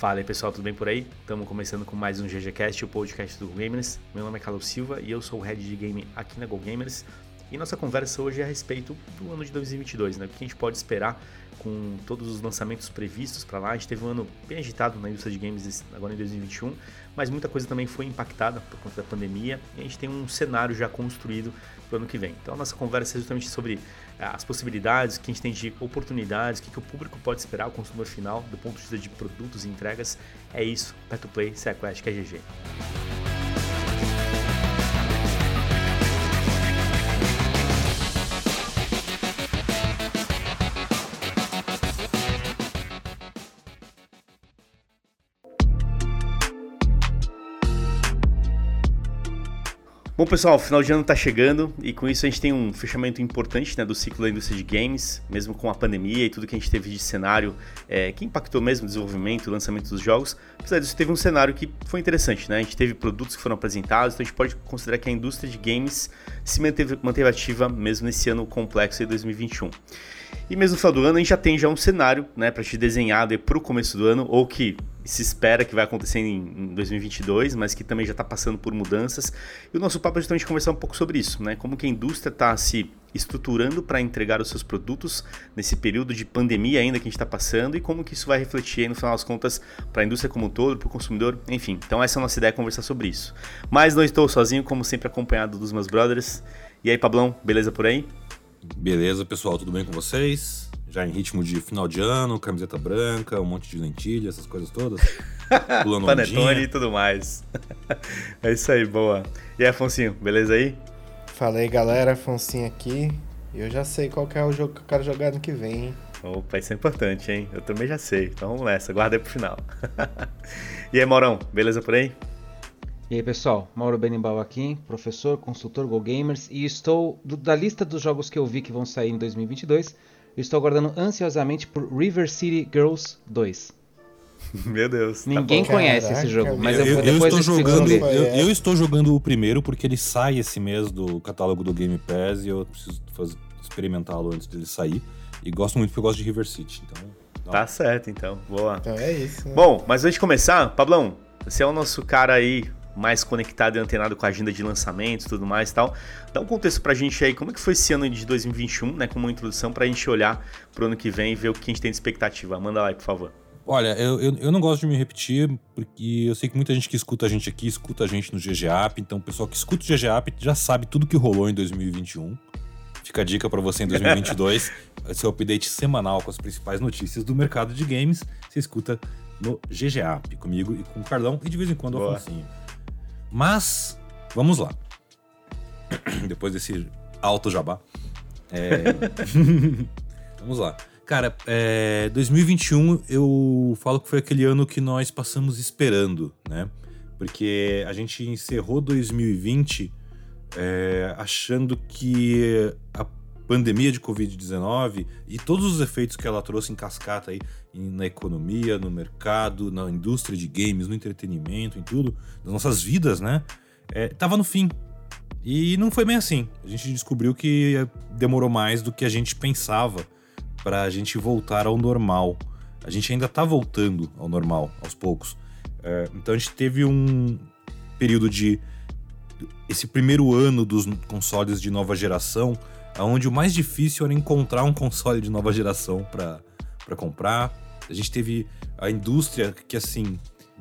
Fala aí pessoal, tudo bem por aí? Estamos começando com mais um GGCast, o podcast do Gamers. Meu nome é Carlos Silva e eu sou o head de game aqui na Go Gamers. E nossa conversa hoje é a respeito do ano de 2022, né? O que a gente pode esperar com todos os lançamentos previstos para lá. A gente teve um ano bem agitado na indústria de games agora em 2021, mas muita coisa também foi impactada por conta da pandemia e a gente tem um cenário já construído para o ano que vem. Então a nossa conversa é justamente sobre as possibilidades, que a gente tem de oportunidades, o que, que o público pode esperar, o consumidor final, do ponto de vista de produtos e entregas. É isso, Pet Play, Sequest, que é GG. Bom, pessoal, o final de ano está chegando e com isso a gente tem um fechamento importante né, do ciclo da indústria de games, mesmo com a pandemia e tudo que a gente teve de cenário é, que impactou mesmo o desenvolvimento e lançamento dos jogos. Apesar disso, teve um cenário que foi interessante, né? A gente teve produtos que foram apresentados, então a gente pode considerar que a indústria de games se manteve, manteve ativa mesmo nesse ano complexo de 2021. E mesmo no final do ano a gente já tem já um cenário né, para te desenhar para o começo do ano, ou que se espera que vai acontecer em 2022, mas que também já está passando por mudanças. E o nosso papo é justamente conversar um pouco sobre isso, né? Como que a indústria está se estruturando para entregar os seus produtos nesse período de pandemia ainda que a gente está passando e como que isso vai refletir aí, no final das contas para a indústria como um todo, para o consumidor, enfim. Então essa é a nossa ideia, conversar sobre isso. Mas não estou sozinho, como sempre acompanhado dos meus brothers. E aí, Pablão, beleza por aí? Beleza, pessoal, tudo bem com vocês? Já em ritmo de final de ano, camiseta branca, um monte de lentilha, essas coisas todas. Pulando Panetone e tudo mais. é isso aí, boa. E aí, Afonso, beleza aí? Fala aí, galera, Afonso aqui. Eu já sei qual é o jogo que eu quero jogar no que vem, hein? Opa, isso é importante, hein? Eu também já sei. Então vamos nessa, guarda aí pro final. e aí, Maurão, beleza por aí? E aí pessoal, Mauro Benimbal aqui, professor, consultor Go Gamers e estou do, da lista dos jogos que eu vi que vão sair em 2022, eu estou aguardando ansiosamente por River City Girls 2. Meu Deus. Tá Ninguém tá conhece Caraca, esse jogo, mas eu, eu, eu estou jogando. Eu, eu, estou jogando o primeiro porque ele sai esse mês do catálogo do Game Pass e eu preciso experimentá-lo antes dele sair. E gosto muito porque eu gosto de River City. Então, Tá certo, então. Boa. Então é isso. Né? Bom, mas antes de começar, Pablão, você é o nosso cara aí mais conectado e antenado com a agenda de lançamentos e tudo mais e tal. Dá um contexto pra gente aí, como é que foi esse ano de 2021, né, como uma introdução pra gente olhar pro ano que vem e ver o que a gente tem de expectativa. Manda lá aí, por favor. Olha, eu, eu, eu, não gosto de me repetir, porque eu sei que muita gente que escuta a gente aqui, escuta a gente no GGAP, então o pessoal que escuta o GGAP já sabe tudo que rolou em 2021. Fica a dica para você em 2022, seu update semanal com as principais notícias do mercado de games, você escuta no GGAP, comigo e com o Carlão, e de vez em quando o Afonso. Mas, vamos lá. Depois desse alto jabá. É... vamos lá. Cara, é... 2021 eu falo que foi aquele ano que nós passamos esperando, né? Porque a gente encerrou 2020 é... achando que a pandemia de Covid-19 e todos os efeitos que ela trouxe em cascata aí na economia, no mercado, na indústria de games, no entretenimento, em tudo, das nossas vidas, né? É, tava no fim. E não foi bem assim. A gente descobriu que demorou mais do que a gente pensava para a gente voltar ao normal. A gente ainda tá voltando ao normal, aos poucos. É, então a gente teve um período de. Esse primeiro ano dos consoles de nova geração onde o mais difícil era encontrar um console de nova geração para comprar. A gente teve a indústria que, assim,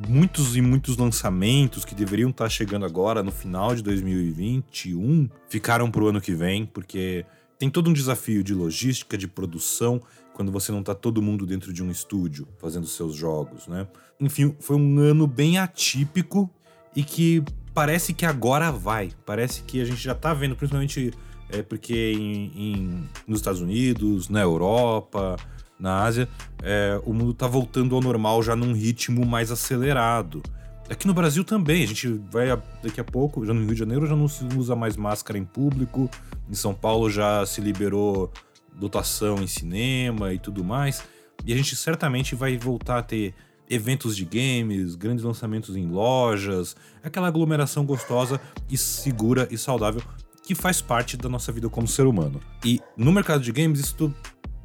muitos e muitos lançamentos que deveriam estar chegando agora no final de 2021 ficaram para o ano que vem, porque tem todo um desafio de logística, de produção, quando você não está todo mundo dentro de um estúdio fazendo seus jogos, né? Enfim, foi um ano bem atípico e que parece que agora vai. Parece que a gente já está vendo, principalmente é porque em, em, nos Estados Unidos, na Europa, na Ásia, é, o mundo está voltando ao normal já num ritmo mais acelerado. Aqui no Brasil também, a gente vai daqui a pouco, já no Rio de Janeiro já não se usa mais máscara em público, em São Paulo já se liberou dotação em cinema e tudo mais, e a gente certamente vai voltar a ter eventos de games, grandes lançamentos em lojas, aquela aglomeração gostosa e segura e saudável que faz parte da nossa vida como ser humano. E no mercado de games, isso,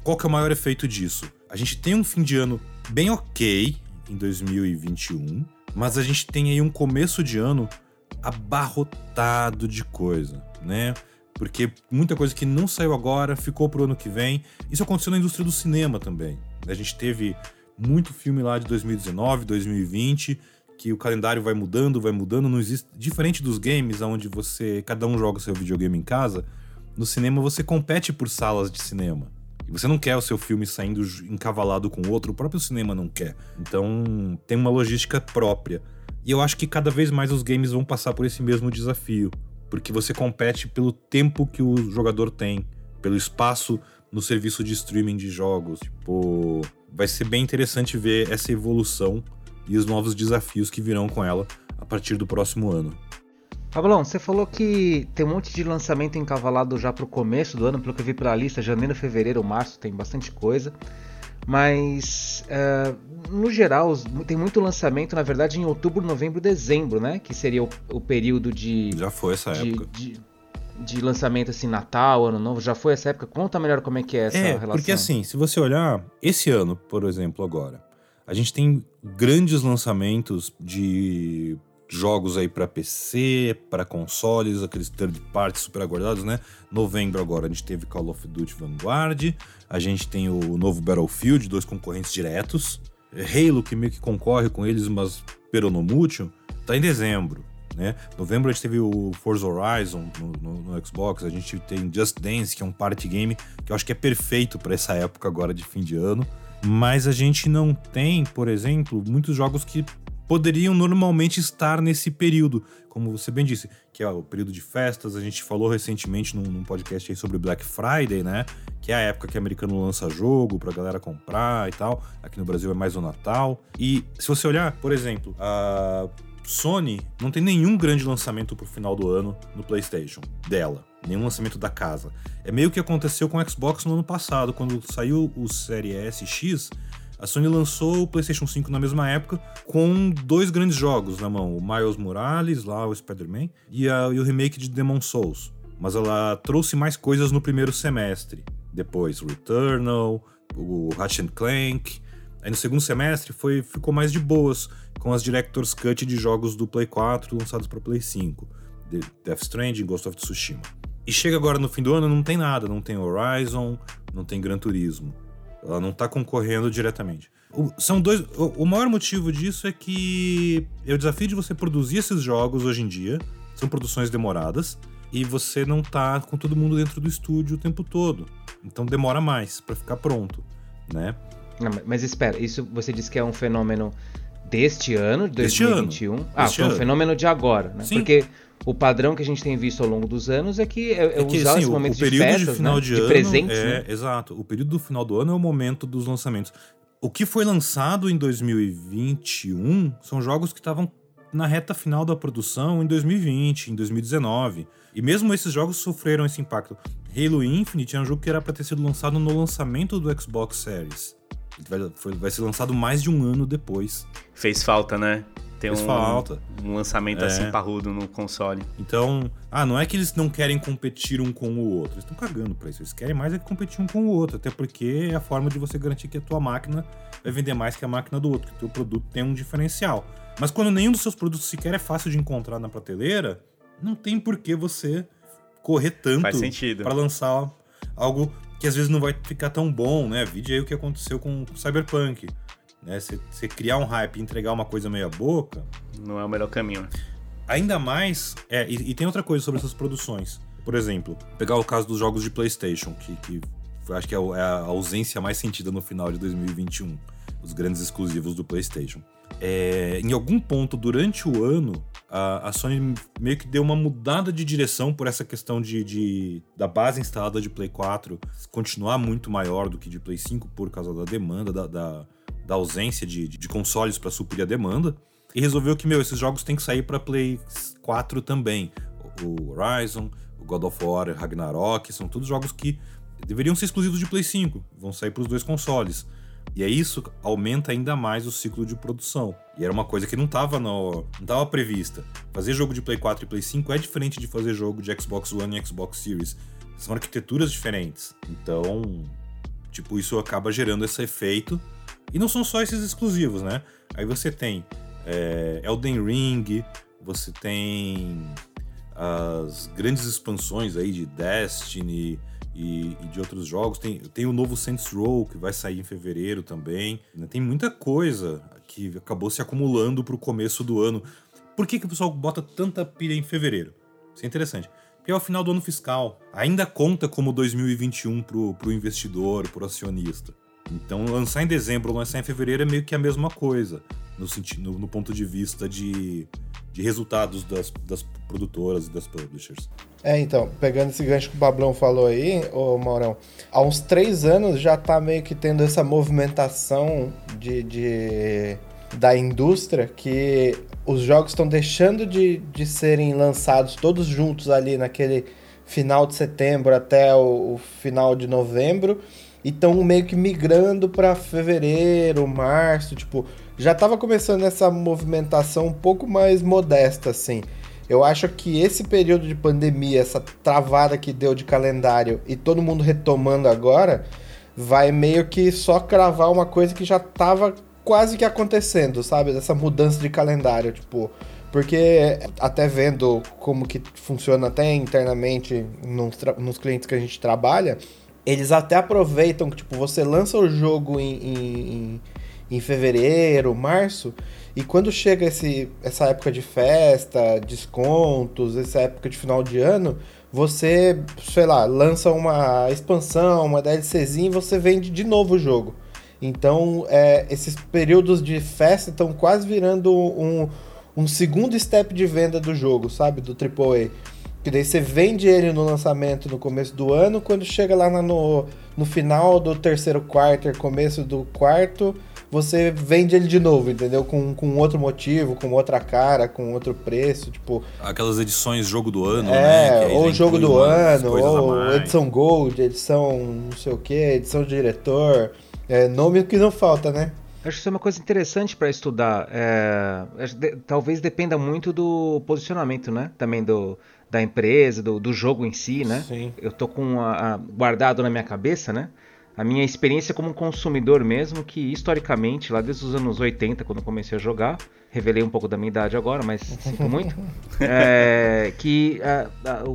qual que é o maior efeito disso? A gente tem um fim de ano bem ok, em 2021, mas a gente tem aí um começo de ano abarrotado de coisa, né? Porque muita coisa que não saiu agora ficou pro ano que vem. Isso aconteceu na indústria do cinema também. A gente teve muito filme lá de 2019, 2020, que o calendário vai mudando, vai mudando, não existe diferente dos games onde você cada um joga seu videogame em casa, no cinema você compete por salas de cinema. E você não quer o seu filme saindo encavalado com outro, o próprio cinema não quer. Então tem uma logística própria. E eu acho que cada vez mais os games vão passar por esse mesmo desafio, porque você compete pelo tempo que o jogador tem, pelo espaço no serviço de streaming de jogos. Tipo, vai ser bem interessante ver essa evolução e os novos desafios que virão com ela a partir do próximo ano. Pablão, você falou que tem um monte de lançamento encavalado já para o começo do ano, pelo que eu vi pela lista, janeiro, fevereiro, março, tem bastante coisa. Mas, uh, no geral, tem muito lançamento, na verdade, em outubro, novembro, dezembro, né? Que seria o, o período de. Já foi essa de, época. De, de, lançamento, assim, Natal, Ano Novo, já foi essa época? Conta melhor como é que é essa é, relação. Porque, assim, se você olhar, esse ano, por exemplo, agora, a gente tem grandes lançamentos de jogos aí para PC, para consoles, aqueles third parties super aguardados, né? Novembro agora a gente teve Call of Duty Vanguard, a gente tem o novo Battlefield, dois concorrentes diretos, Halo que meio que concorre com eles, mas peronomútil, tá em dezembro. Né? Novembro a gente teve o Forza Horizon no, no, no, Xbox, a gente tem Just Dance, que é um party game que eu acho que é perfeito para essa época agora de fim de ano. Mas a gente não tem, por exemplo, muitos jogos que poderiam normalmente estar nesse período, como você bem disse, que é o período de festas. A gente falou recentemente num, num podcast aí sobre Black Friday, né? Que é a época que o americano lança jogo pra galera comprar e tal. Aqui no Brasil é mais o Natal. E se você olhar, por exemplo, a Sony não tem nenhum grande lançamento pro final do ano no PlayStation dela. Nenhum lançamento da casa. É meio que aconteceu com o Xbox no ano passado, quando saiu o Série S X a Sony lançou o PlayStation 5 na mesma época com dois grandes jogos na mão: o Miles Morales, lá o Spider-Man, e, e o remake de Demon Souls. Mas ela trouxe mais coisas no primeiro semestre. Depois, Returnal, o Ratchet Clank. Aí no segundo semestre foi, ficou mais de boas, com as Director's Cut de jogos do Play 4 lançados para Play 5. Death Stranding, Ghost of Tsushima. E chega agora no fim do ano, não tem nada, não tem Horizon, não tem Gran Turismo. Ela não está concorrendo diretamente. O, são dois. O, o, maior motivo disso é que é o desafio de você produzir esses jogos hoje em dia. São produções demoradas e você não tá com todo mundo dentro do estúdio o tempo todo. Então demora mais para ficar pronto, né? Não, mas espera, isso você disse que é um fenômeno deste ano, de 2021? Ano. Ah, foi um fenômeno de agora, né? Sim. Porque o padrão que a gente tem visto ao longo dos anos é que é, é, é que, usar assim, esse momento o, o período de, festas, de final né? de, de ano presentes, é, né? exato. O período do final do ano é o momento dos lançamentos. O que foi lançado em 2021 são jogos que estavam na reta final da produção em 2020, em 2019. E mesmo esses jogos sofreram esse impacto. Halo Infinite é um jogo que era para ter sido lançado no lançamento do Xbox Series. Vai, foi, vai ser lançado mais de um ano depois. Fez falta, né? ter um, falta. um lançamento é. assim parrudo no console. Então, ah, não é que eles não querem competir um com o outro. Eles estão cagando pra isso. Eles querem mais é competir um com o outro. Até porque é a forma de você garantir que a tua máquina vai vender mais que a máquina do outro, que o teu produto tem um diferencial. Mas quando nenhum dos seus produtos sequer é fácil de encontrar na prateleira, não tem por que você correr tanto para lançar algo que às vezes não vai ficar tão bom, né? Vide aí o que aconteceu com o Cyberpunk. Né? Você criar um hype e entregar uma coisa meia boca. Não é o melhor caminho, né? Ainda mais. É, e, e, tem outra coisa sobre essas produções. Por exemplo, pegar o caso dos jogos de PlayStation, que, que acho que é, é a ausência mais sentida no final de 2021. Os grandes exclusivos do PlayStation. É, em algum ponto durante o ano, a, Sony meio que deu uma mudada de direção por essa questão de, de, da base instalada de Play 4 continuar muito maior do que de Play 5 por causa da demanda, da, da, da ausência de, de consoles para suprir a demanda. E resolveu que, meu, esses jogos têm que sair para Play 4 também. O Horizon, o God of War, Ragnarok, são todos jogos que deveriam ser exclusivos de Play 5, vão sair para os dois consoles. E aí isso aumenta ainda mais o ciclo de produção. E era uma coisa que não estava não tava prevista. Fazer jogo de Play 4 e Play 5 é diferente de fazer jogo de Xbox One e Xbox Series. São arquiteturas diferentes. Então, tipo, isso acaba gerando esse efeito E não são só esses exclusivos, né? Aí você tem é, Elden Ring, você tem as grandes expansões aí de Destiny e, e, de outros jogos. Tem, tem o novo Saints Row, que vai sair em fevereiro também. Tem muita coisa que acabou se acumulando para o começo do ano. Por que, que o pessoal bota tanta pilha em fevereiro? Isso é interessante. Porque é o final do ano fiscal. Ainda conta como 2021 pro, pro investidor, pro acionista. Então, lançar em dezembro ou lançar em fevereiro é meio que a mesma coisa, no, sentido, no, no ponto de vista de, de resultados das, das produtoras e das publishers. É, então, pegando esse gancho que o Bablão falou aí, ô Maurão, há uns três anos já tá meio que tendo essa movimentação de, de da indústria que os jogos estão deixando de, de serem lançados todos juntos ali naquele final de setembro até o, o final de novembro e estão meio que migrando para fevereiro, março, tipo, já estava começando essa movimentação um pouco mais modesta assim. Eu acho que esse período de pandemia, essa travada que deu de calendário e todo mundo retomando agora, vai meio que só cravar uma coisa que já estava quase que acontecendo, sabe? Dessa mudança de calendário, tipo. Porque até vendo como que funciona até internamente nos, nos clientes que a gente trabalha, eles até aproveitam que, tipo, você lança o jogo em, em, em fevereiro, março, e quando chega esse, essa época de festa, descontos, essa época de final de ano, você, sei lá, lança uma expansão, uma DLCzinha e você vende de novo o jogo. Então, é, esses períodos de festa estão quase virando um, um segundo step de venda do jogo, sabe? Do AAA. Que daí você vende ele no lançamento no começo do ano, quando chega lá no, no final do terceiro quarto, começo do quarto, você vende ele de novo, entendeu? Com, com outro motivo, com outra cara, com outro preço, tipo... Aquelas edições jogo do ano, é, né? ou jogo do ano, ou edição Gold, edição não sei o que, edição de diretor... É nome que não falta, né? Acho que isso é uma coisa interessante para estudar. É, talvez dependa muito do posicionamento, né? Também do, da empresa, do, do jogo em si, né? Sim. Eu tô com a, a, guardado na minha cabeça, né? A minha experiência como consumidor mesmo, que historicamente, lá desde os anos 80, quando eu comecei a jogar, revelei um pouco da minha idade agora, mas sinto muito, é, que a,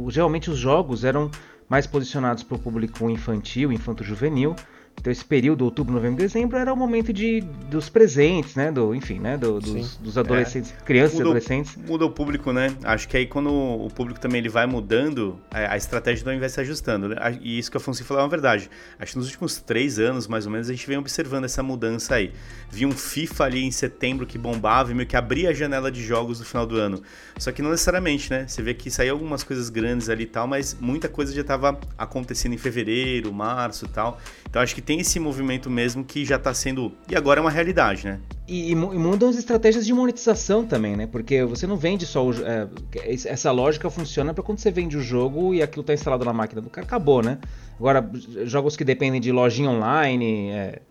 geralmente os jogos eram mais posicionados para o público infantil, infanto-juvenil, então esse período, outubro, novembro, dezembro, era o momento de, dos presentes, né? Do, enfim, né? Do, dos, dos, adolescentes, é. crianças muda, e adolescentes. Muda o público, né? Acho que aí quando o público também ele vai mudando, a, a estratégia também vai se ajustando. Né? E isso que a Afonso falou é uma verdade. Acho que nos últimos três anos, mais ou menos, a gente vem observando essa mudança aí. Vi um FIFA ali em setembro que bombava e meio que abria a janela de jogos no final do ano. Só que não necessariamente, né? Você vê que saiu algumas coisas grandes ali e tal, mas muita coisa já estava acontecendo em fevereiro, março e tal. Então acho que tem esse movimento mesmo que já está sendo. E agora é uma realidade, né? E, e, mudam as estratégias de monetização também, né? Porque você não vende só o. É, essa lógica funciona para quando você vende o jogo e aquilo está instalado na máquina do cara, acabou, né? Agora, jogos que dependem de lojinha online, é,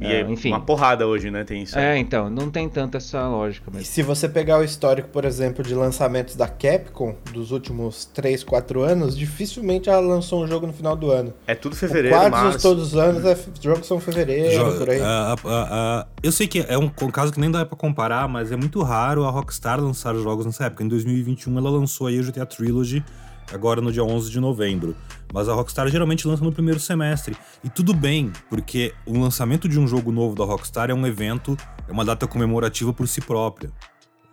e é, enfim. Uma porrada hoje, né? Tem isso. É, então, não tem tanto essa lógica. Mas... E se você pegar o histórico, por exemplo, de lançamentos da Capcom dos últimos 3, 4 anos, dificilmente ela lançou um jogo no final do ano. É tudo fevereiro, Quase março. todos os anos, é, jogos são fevereiro, jo por aí. Uh, uh, uh, eu sei que é um, um, caso que nem dá pra comparar, mas é muito raro a Rockstar lançar jogos nessa época. Em 2021 ela lançou aí o GTA Trilogy, agora no dia 11 de novembro. Mas a Rockstar geralmente lança no primeiro semestre. E tudo bem, porque o lançamento de um jogo novo da Rockstar é um evento, é uma data comemorativa por si própria.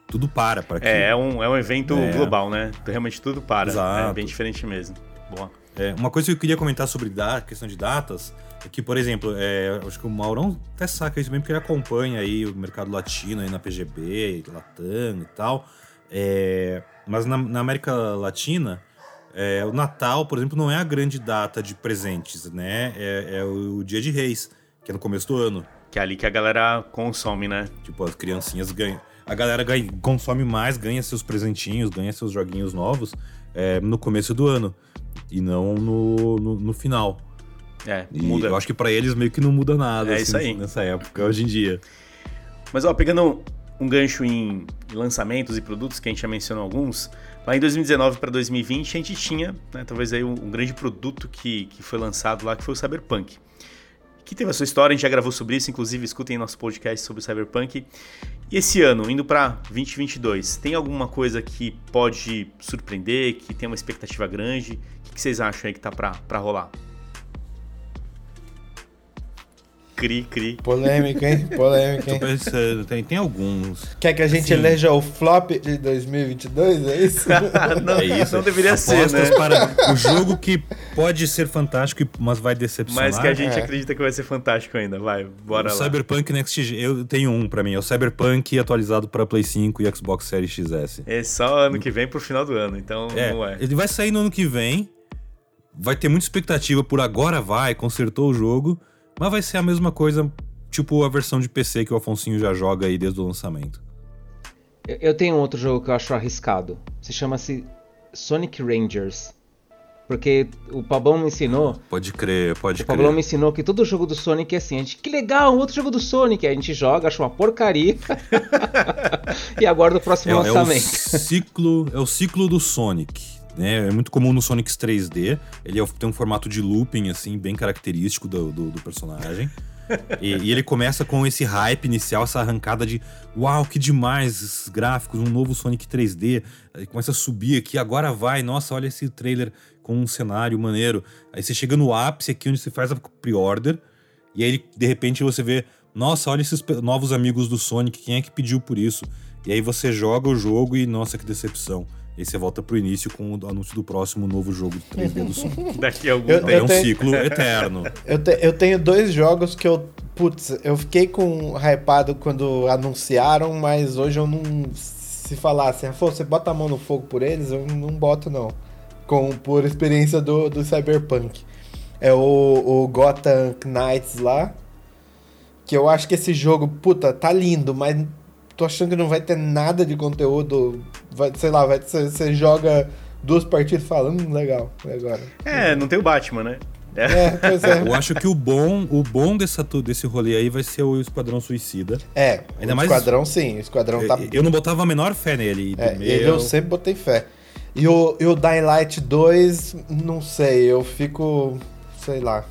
Tudo para para aqui. É, é um, é um evento é. global, né? Realmente tudo para. Exato. É bem diferente mesmo. Boa. É, uma coisa que eu queria comentar sobre a questão de datas é que, por exemplo, é, acho que o Maurão até saca isso mesmo, porque ele acompanha aí o mercado latino aí na PGB, Latam e tal. É, mas na, na América Latina, é, o Natal, por exemplo, não é a grande data de presentes, né? É, é, o dia de reis, que é no começo do ano. Que é ali que a galera consome, né? Tipo, as criancinhas ganham. A galera ganha, consome mais, ganha seus presentinhos, ganha seus joguinhos novos é, no começo do ano. E não no, no, no final. É, e muda. Eu acho que para eles meio que não muda nada. É assim, isso aí. Nessa época, hoje em dia. Mas, ó, pegando um gancho em lançamentos e produtos, que a gente já mencionou alguns, Lá em 2019 para 2020 a gente tinha, né, talvez aí um, um, grande produto que, que foi lançado lá, que foi o Cyberpunk. que teve a sua história, a gente já gravou sobre isso, inclusive escutem nosso podcast sobre o Cyberpunk. E esse ano, indo para 2022, tem alguma coisa que pode surpreender, que tem uma expectativa grande? O que vocês acham aí que tá para rolar? Cri, cri. Polêmica, hein? Polêmica, hein? Pensando, tem, tem alguns. Quer que a gente Sim. eleja o flop de 2022? É isso? não, é isso. não deveria Apostas ser, né? para o jogo que pode ser fantástico, mas vai decepcionar. Mas que a gente é. acredita que vai ser fantástico ainda. Vai, bora o lá. Cyberpunk Next Gen, eu tenho um para mim. É o Cyberpunk atualizado para Play 5 e Xbox Series XS. É só ano que vem pro final do ano, então é, não é. Ele vai sair no ano que vem. Vai ter muita expectativa por agora vai, consertou o jogo. Mas vai ser a mesma coisa, tipo a versão de PC que o Afonsinho já joga aí desde o lançamento. Eu tenho outro jogo que eu acho arriscado. Se chama-se Sonic Rangers. Porque o Pablão me ensinou. Pode crer, pode o crer. O Pablão me ensinou que todo jogo do Sonic é assim. A gente, que legal, outro jogo do Sonic. Aí a gente joga, acha uma porcaria. e aguarda o próximo é, lançamento. É o, ciclo, é o ciclo do Sonic. Né? É muito comum no Sonic 3D. Ele é tem um formato de looping, assim, bem característico do, do, do personagem. e, e, ele começa com esse hype inicial, essa arrancada de uau, que demais, esses gráficos, um novo Sonic 3D. Aí começa a subir aqui, agora vai, nossa, olha esse trailer com um cenário maneiro. Aí você chega no ápice aqui onde você faz a pre-order, e aí de repente você vê, nossa, olha esses novos amigos do Sonic, quem é que pediu por isso? E aí você joga o jogo e nossa, que decepção. E aí você volta pro início com o anúncio do próximo novo jogo de 3D do Sonic. Daqui a algum eu, tempo. É um tenho... ciclo eterno. Eu, te, eu tenho dois jogos que eu. Putz, eu fiquei com hypado quando anunciaram, mas hoje eu não. Se falasse, assim, você bota a mão no fogo por eles, eu não boto, não. Com, por experiência do, do Cyberpunk. É o, o Gotham Knights lá. Que eu acho que esse jogo, puta, tá lindo, mas tô achando que não vai ter nada de conteúdo. Vai, sei lá, vai, você, joga duas partidas falando, hum, legal, agora. É, não tem o Batman, né? É. é, pois é. Eu acho que o bom, o bom dessa, desse rolê aí vai ser o Esquadrão Suicida. É, Ainda o mais, Esquadrão sim, o Esquadrão tá... Eu não botava a menor fé nele. É, meu... Ele eu sempre botei fé. E o, e o Dying Light 2, não sei, eu fico, sei lá.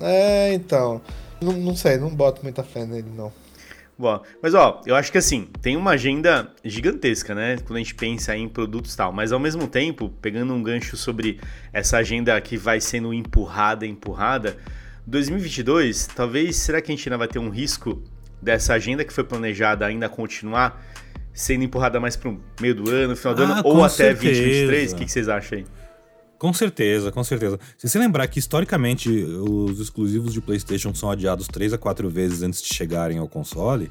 É, então, não, não sei, não boto muita fé nele não. Bom, mas ó, eu acho que assim, tem uma agenda gigantesca, né? Quando a gente pensa em produtos e tal, mas ao mesmo tempo, pegando um gancho sobre essa agenda que vai sendo empurrada, empurrada, 2022, talvez, será que a gente ainda vai ter um risco dessa agenda que foi planejada ainda continuar sendo empurrada mais para o meio do ano, final do ah, ano, ou até certeza. 2023? O que, que vocês acham aí? Com certeza, com certeza. Se você lembrar que historicamente os exclusivos de PlayStation são adiados 3 a 4 vezes antes de chegarem ao console,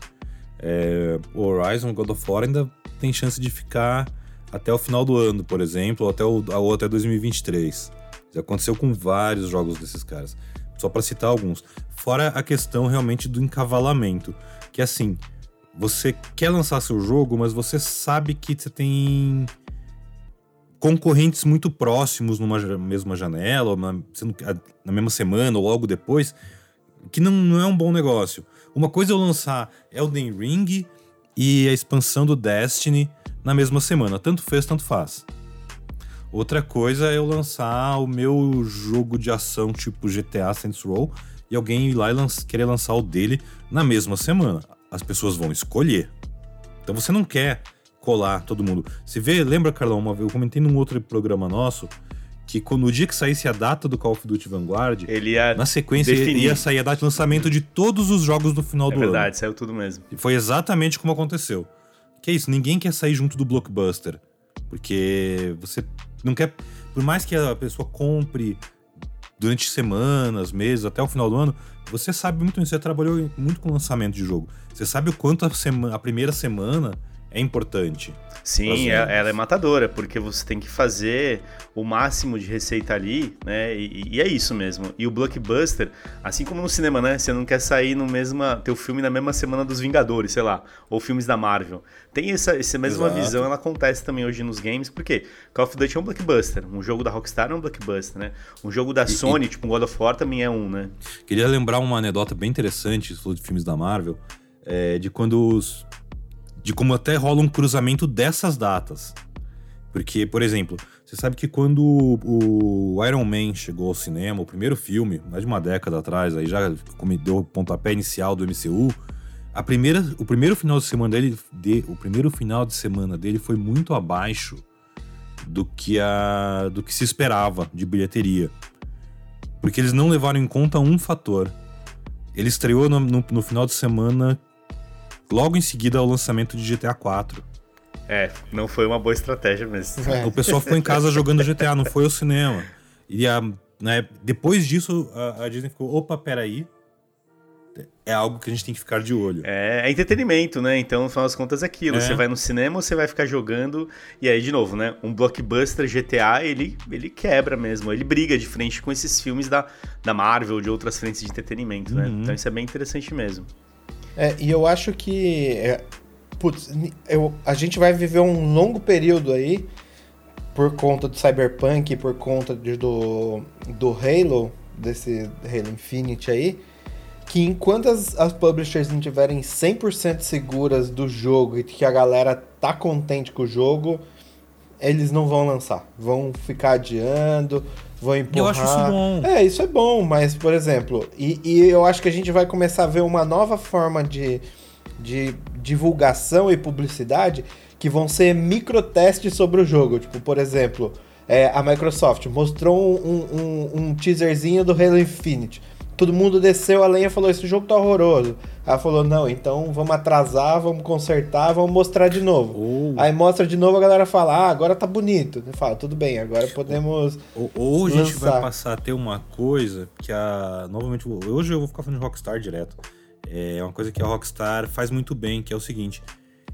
é, o Horizon God of War ainda tem chance de ficar até o final do ano, por exemplo, ou até, o, ou até 2023. Isso aconteceu com vários jogos desses caras. Só para citar alguns. Fora a questão realmente do encavalamento, que assim, você quer lançar seu jogo, mas você sabe que você tem concorrentes muito próximos numa mesma janela, ou na, mesma semana ou logo depois, que não, não é um bom negócio. Uma coisa é eu lançar Elden Ring e a expansão do Destiny na mesma semana. Tanto fez, tanto faz. Outra coisa é eu lançar o meu jogo de ação tipo GTA Saints Row e alguém ir lá e querer lançar o dele na mesma semana. As pessoas vão escolher. Então você não quer colar todo mundo. Se vê, lembra, Carlão, uma, eu comentei num outro programa nosso que no dia que saísse a data do Call of Duty Vanguard, ele ia na sequência definir. ia sair a data de lançamento de todos os jogos do final é do verdade, ano. É verdade, saiu tudo mesmo. E foi exatamente como aconteceu. Que é isso, ninguém quer sair junto do blockbuster, porque você não quer, por mais que a pessoa compre durante semanas, meses, até o final do ano, você sabe muito, você trabalhou muito com lançamento de jogo. Você sabe o quanto a, semana, a primeira semana é importante. Sim, é, ela é matadora, porque você tem que fazer o máximo de receita ali, né? E, e, é isso mesmo. E o blockbuster, assim como no cinema, né? Você não quer sair no mesma teu filme na mesma semana dos Vingadores, sei lá, ou filmes da Marvel. Tem essa, essa mesma Exato. visão, ela acontece também hoje nos games, porque Call of Duty é um blockbuster, um jogo da Rockstar é um blockbuster, né? Um jogo da e, Sony, e... tipo God of War também é um, né? Queria lembrar uma anedota bem interessante, falou de filmes da Marvel, é, de quando os de como até rola um cruzamento dessas datas. Porque, por exemplo, você sabe que quando o Iron Man chegou ao cinema, o primeiro filme, mais de uma década atrás, aí já deu o pontapé inicial do MCU, a primeira, o primeiro final de semana dele, de, o primeiro final de semana dele foi muito abaixo do que a do que se esperava de bilheteria. Porque eles não levaram em conta um fator. Ele estreou no, no, no final de semana logo em seguida ao lançamento de GTA 4. É, não foi uma boa estratégia mesmo. É. O pessoal ficou em casa jogando GTA, não foi ao cinema. E a, né, depois disso, a, a, Disney ficou, opa, peraí. É algo que a gente tem que ficar de olho. É, é entretenimento, né? Então, no final das contas, é aquilo. É. Você vai no cinema ou você vai ficar jogando. E aí, de novo, né? Um blockbuster GTA, ele, ele quebra mesmo. Ele briga de frente com esses filmes da, da Marvel, de outras frentes de entretenimento, né? Uhum. Então, isso é bem interessante mesmo. É, e eu acho que é, putz, eu, a gente vai viver um longo período aí por conta do Cyberpunk, por conta de, do, do Halo, desse Halo Infinite aí, que enquanto as, as publishers não tiverem 100% seguras do jogo e que a galera tá contente com o jogo, eles não vão lançar. Vão ficar adiando, vão empurrar. Eu acho isso bom. É, isso é bom, mas, por exemplo, e, e eu acho que a gente vai começar a ver uma nova forma de, de divulgação e publicidade que vão ser microtestes sobre o jogo. Tipo, por exemplo, é, a Microsoft mostrou um, um, um teaserzinho do Halo Infinite. Todo mundo desceu a lenha e falou: Esse jogo tá horroroso. Ela falou: Não, então vamos atrasar, vamos consertar, vamos mostrar de novo. Oh. Aí mostra de novo, a galera fala: Ah, agora tá bonito. Eu falo: Tudo bem, agora podemos. Ou, ou a gente vai passar a ter uma coisa que a. Novamente, hoje eu vou ficar falando de Rockstar direto. É uma coisa que a Rockstar faz muito bem, que é o seguinte: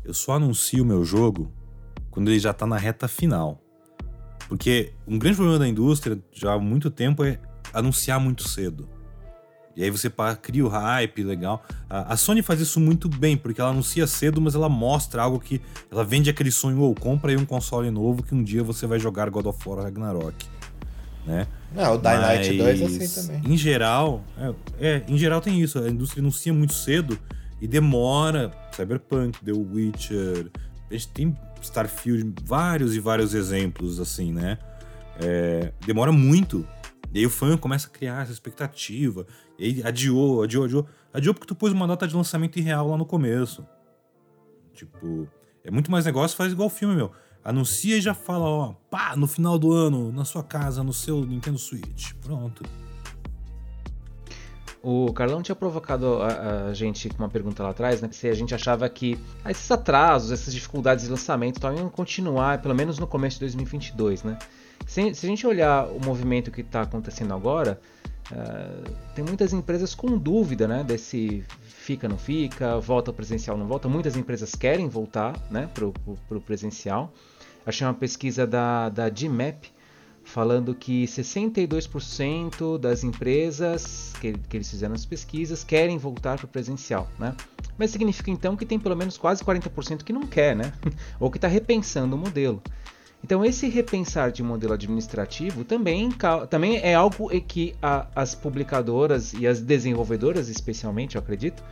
eu só anuncio o meu jogo quando ele já tá na reta final. Porque um grande problema da indústria já há muito tempo é anunciar muito cedo. E aí você cria o hype, legal. A, Sony faz isso muito bem, porque ela anuncia cedo, mas ela mostra algo que. Ela vende aquele sonho, ou compra aí um console novo que um dia você vai jogar God of War Ragnarok né? Não, o Dying Light 2 é assim também. Em geral, é, é, em geral tem isso. A indústria anuncia muito cedo e demora. Cyberpunk, The Witcher, a gente tem Starfield, vários e vários exemplos assim, né? É, demora muito. E aí o fã começa a criar essa expectativa. E adiou, adiou, adiou. Adiou porque tu pôs uma data de lançamento irreal lá no começo. Tipo, é muito mais negócio, faz igual filme, meu anuncia e já fala, ó, pá, no final do ano, na sua casa, no seu Nintendo Switch. Pronto. O Carlão tinha provocado a, a, gente com uma pergunta lá atrás, né? Se a gente achava que esses atrasos, essas dificuldades de lançamento iam continuar, pelo menos no começo de 2022, né? Se, se a gente olhar o movimento que está acontecendo agora, uh, tem muitas empresas com dúvida, né? Desse fica, não fica, volta presencial, não volta. Muitas empresas querem voltar, né? Pro, pro presencial achei uma pesquisa da, da GMAP falando que 62% das empresas que, que eles fizeram as pesquisas querem voltar para o presencial, né? Mas significa então que tem pelo menos quase 40% que não quer, né? Ou que está repensando o modelo. Então esse repensar de modelo administrativo também, também é algo que a, as publicadoras e as desenvolvedoras, especialmente, eu acredito,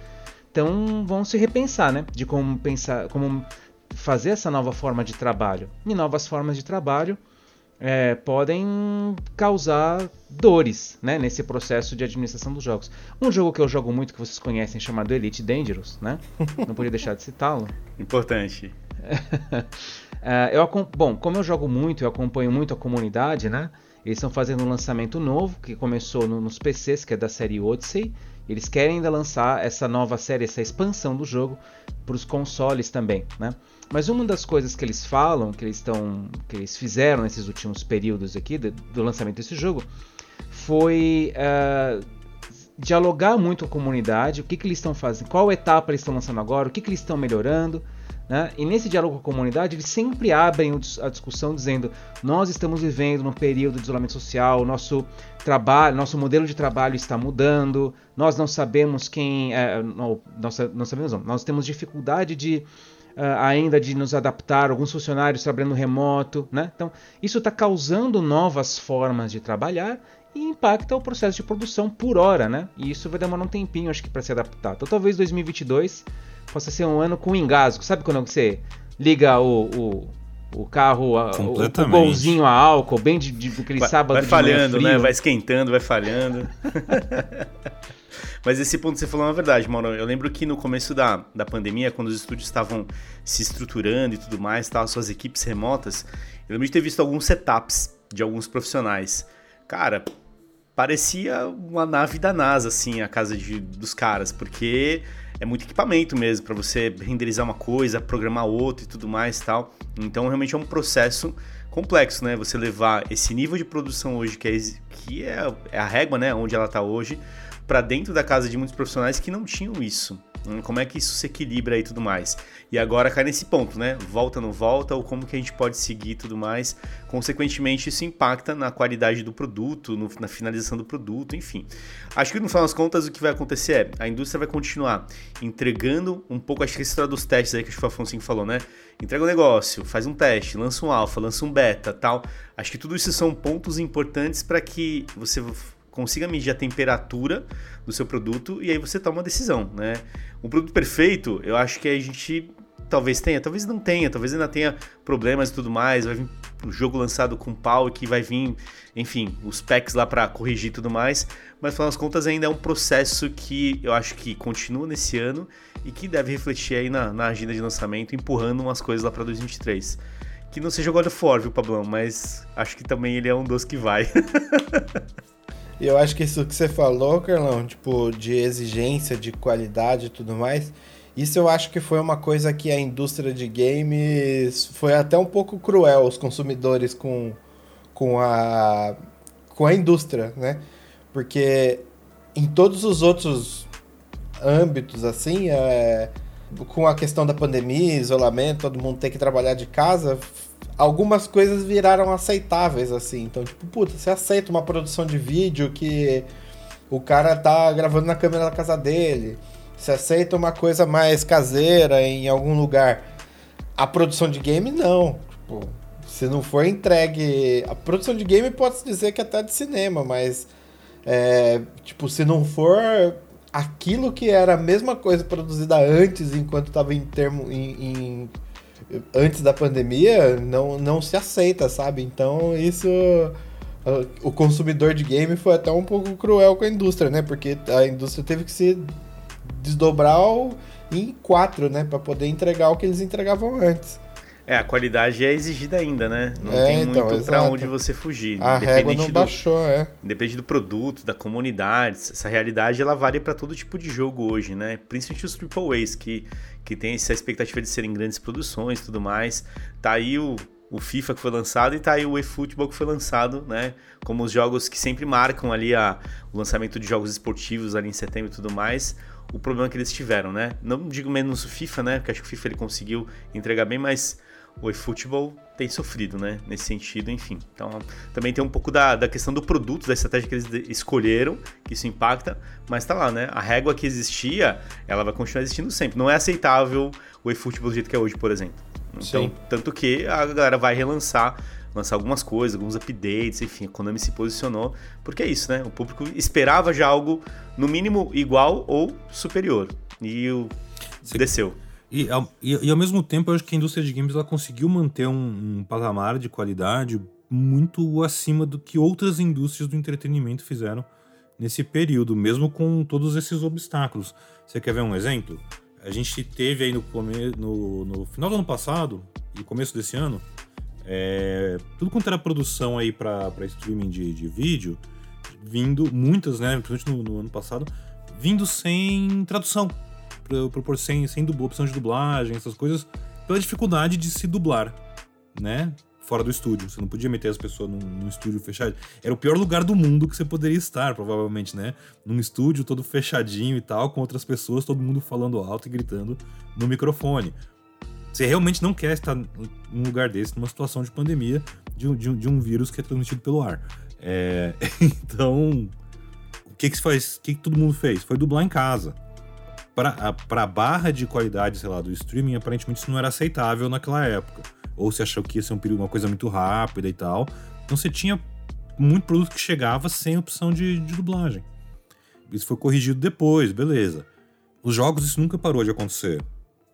então vão se repensar, né? De como pensar, como fazer essa nova forma de trabalho. E novas formas de trabalho é, podem causar dores né, nesse processo de administração dos jogos. Um jogo que eu jogo muito, que vocês conhecem, chamado Elite Dangerous, né? Não podia deixar de citá-lo. Importante. é, eu, bom, como eu jogo muito, eu acompanho muito a comunidade, né? Eles estão fazendo um lançamento novo, que começou no, nos PCs, que é da série Odyssey. Eles querem ainda lançar essa nova série, essa expansão do jogo para os consoles também, né? Mas uma das coisas que eles falam, que eles estão, que eles fizeram nesses últimos períodos aqui do, do lançamento desse jogo, foi uh, dialogar muito com a comunidade, o que, que eles estão fazendo, qual etapa eles estão lançando agora, o que, que eles estão melhorando. Né? E nesse diálogo com a comunidade, eles sempre abrem a discussão dizendo: nós estamos vivendo num período de isolamento social, nosso trabalho, nosso modelo de trabalho está mudando, nós não sabemos quem. É, não, nós não sabemos, não, nós temos dificuldade de uh, ainda de nos adaptar, alguns funcionários trabalhando remoto, né? Então, isso está causando novas formas de trabalhar e impacta o processo de produção por hora, né? E isso vai demorar um tempinho, acho que, para se adaptar. Então, talvez 2022 possa ser um ano com engasgo. Sabe quando você liga o, o o carro, o, o golzinho a álcool, bem de, de aquele vai, sábado vai falhando, né? Vai esquentando, vai falhando. Mas esse ponto que você falou é uma verdade, Mauro. Eu lembro que no começo da, da pandemia, quando os estúdios estavam se estruturando e tudo mais, estavam suas equipes remotas, eu lembro de ter visto alguns setups de alguns profissionais. Cara, parecia uma nave da NASA, assim, a casa de, dos caras, porque é muito equipamento mesmo para você renderizar uma coisa, programar outra e tudo mais tal. Então realmente é um processo complexo, né? Você levar esse nível de produção hoje que é, que é, é a régua, né? Onde ela está hoje, para dentro da casa de muitos profissionais que não tinham isso. Hum, como é que isso se equilibra e tudo mais. E agora cai nesse ponto, né? Volta, não volta, ou como que a gente pode seguir e tudo mais. Consequentemente, isso impacta na qualidade do produto, no, na finalização do produto, enfim. Acho que no final das contas o que vai acontecer é a indústria vai continuar entregando um pouco, acho que esse dos testes aí que o Afonso falou, né? Entrega um negócio, faz um teste, lança um alfa, lança um beta tal. Acho que tudo isso são pontos importantes para que você consiga medir a temperatura do seu produto e aí você toma uma decisão, né? Um produto perfeito, eu acho que a gente talvez tenha, talvez não tenha, talvez ainda tenha problemas e tudo mais, vai vir o jogo lançado com pau e que vai vir, enfim, os packs lá para corrigir e tudo mais, mas afinal das contas ainda é um processo que eu acho que continua nesse ano e que deve refletir aí na, na agenda de lançamento, empurrando umas coisas lá para 2023. Que não seja God of War, viu, Pablão? Mas acho que também ele é um dos que vai. Eu acho que isso que você falou, Carlão, tipo, de exigência, de qualidade e tudo mais, isso eu acho que foi uma coisa que a indústria de games foi até um pouco cruel, os consumidores com, com, a, com a indústria, né? Porque em todos os outros âmbitos, assim, é, com a questão da pandemia, isolamento, todo mundo tem que trabalhar de casa, algumas coisas viraram aceitáveis, assim. Então, tipo, puta, você aceita uma produção de vídeo que o cara tá gravando na câmera da casa dele. Você aceita uma coisa mais caseira em algum lugar. A produção de game, não. Tipo, se não for entregue. A produção de game pode-se dizer que é até de cinema, mas. É, tipo, se não for aquilo que era a mesma coisa produzida antes, enquanto estava em termo. em, em antes da pandemia não, não se aceita, sabe? Então isso o consumidor de game foi até um pouco cruel com a indústria, né? Porque a indústria teve que se desdobrar em quatro, né? Para poder entregar o que eles entregavam antes. É, a qualidade é exigida ainda, né? Não é, tem então, muito para onde você fugir. A régua não do, baixou, é. Depende do produto, da comunidade. Essa realidade ela vale para todo tipo de jogo hoje, né? Principalmente os AAAs, que, que tem essa expectativa de serem grandes produções e tudo mais. Tá aí o, o FIFA que foi lançado e tá aí o eFootball que foi lançado, né? Como os jogos que sempre marcam ali a, o lançamento de jogos esportivos ali em setembro e tudo mais. O problema que eles tiveram, né? Não digo menos o FIFA, né? Porque acho que o FIFA ele conseguiu entregar bem, mas o eFootball tem sofrido, né? Nesse sentido, enfim. Então, também tem um pouco da, da questão do produto, da estratégia que eles escolheram, que isso impacta, mas tá lá, né? A régua que existia, ela vai continuar existindo sempre. Não é aceitável o eFootball do jeito que é hoje, por exemplo. Então, Sim. tanto que a galera vai relançar, lançar algumas coisas, alguns updates, enfim, a Konami se posicionou, porque é isso, né? O público esperava já algo, no mínimo, igual ou superior. E o desceu. E, e, e, ao mesmo tempo, eu acho que a indústria de games ela conseguiu manter um, um, patamar de qualidade muito acima do que outras indústrias do entretenimento fizeram nesse período, mesmo com todos esses obstáculos. Você quer ver um exemplo? A gente teve aí no, no, no final do ano passado e começo desse ano, é, tudo quanto era produção aí para streaming de, de vídeo, vindo, muitas, né, principalmente no, no ano passado, vindo sem tradução propor sem, sem dublo, opção de dublagem, essas coisas, pela dificuldade de se dublar, né? Fora do estúdio. Você não podia meter as pessoas num, num, estúdio fechado. Era o pior lugar do mundo que você poderia estar, provavelmente, né? Num estúdio todo fechadinho e tal, com outras pessoas, todo mundo falando alto e gritando no microfone. Você realmente não quer estar num lugar desse, numa situação de pandemia, de, de, de um vírus que é transmitido pelo ar. É... então, o que que se faz? Que, que todo mundo fez? Foi dublar em casa para a barra de qualidade, sei lá, do streaming, aparentemente isso não era aceitável naquela época. Ou se achou que ia ser um uma coisa muito rápida e tal. Então você tinha muito produto que chegava sem opção de, de dublagem. Isso foi corrigido depois, beleza. Os jogos, isso nunca parou de acontecer.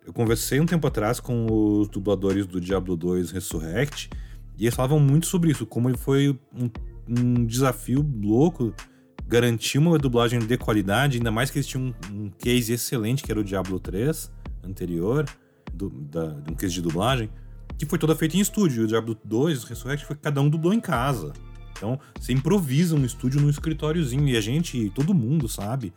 eu conversei um tempo atrás com os dubladores do Diablo 2 Resurrect e eles falavam muito sobre isso, como foi um, um desafio louco garantir uma dublagem de qualidade, ainda mais que eles tinham um, case excelente, que era o Diablo 3 anterior, do, da, um case de dublagem, que foi toda feita em estúdio. O Diablo 2, o Resurrect, foi cada um dublou em casa. Então, você improvisa um estúdio num escritóriozinho. E a gente, todo mundo sabe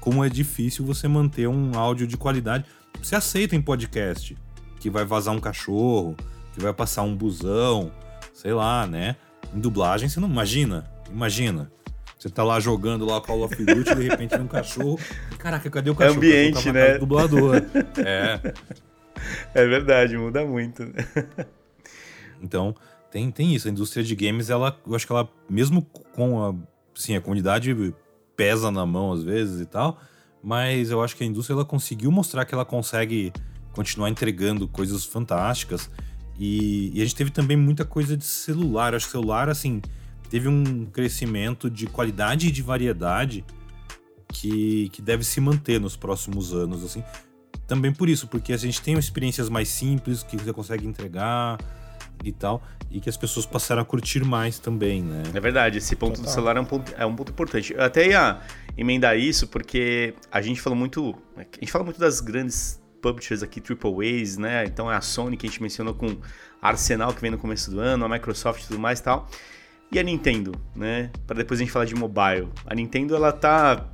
como é difícil você manter um áudio de qualidade. Você aceita em podcast que vai vazar um cachorro, que vai passar um busão, sei lá, né? Em dublagem, você não imagina. Imagina. Você tá lá jogando lá Call of Duty e de repente vem um cachorro. Caraca, cadê o cachorro? É ambiente, né? Dublador. É. É verdade, muda muito. então, tem, tem isso. A indústria de games, ela, eu acho que ela, mesmo com a, assim, a comunidade pesa na mão às vezes e tal, mas eu acho que a indústria ela conseguiu mostrar que ela consegue continuar entregando coisas fantásticas. E, e a gente teve também muita coisa de celular. Eu acho que celular, assim, teve um crescimento de qualidade e de variedade que, que deve se manter nos próximos anos, assim. Também por isso, porque a gente tem experiências mais simples que você consegue entregar e tal, e que as pessoas passaram a curtir mais também, né? É verdade, esse ponto Total. do celular é um ponto, é um ponto importante. Eu até ia emendar isso, porque a gente fala muito. A gente fala muito das grandes publishers aqui, Triple A's, né? Então é a Sony que a gente mencionou com a Arsenal que vem no começo do ano, a Microsoft e tudo mais e tal. E a Nintendo, né? Para depois a gente falar de mobile. A Nintendo ela tá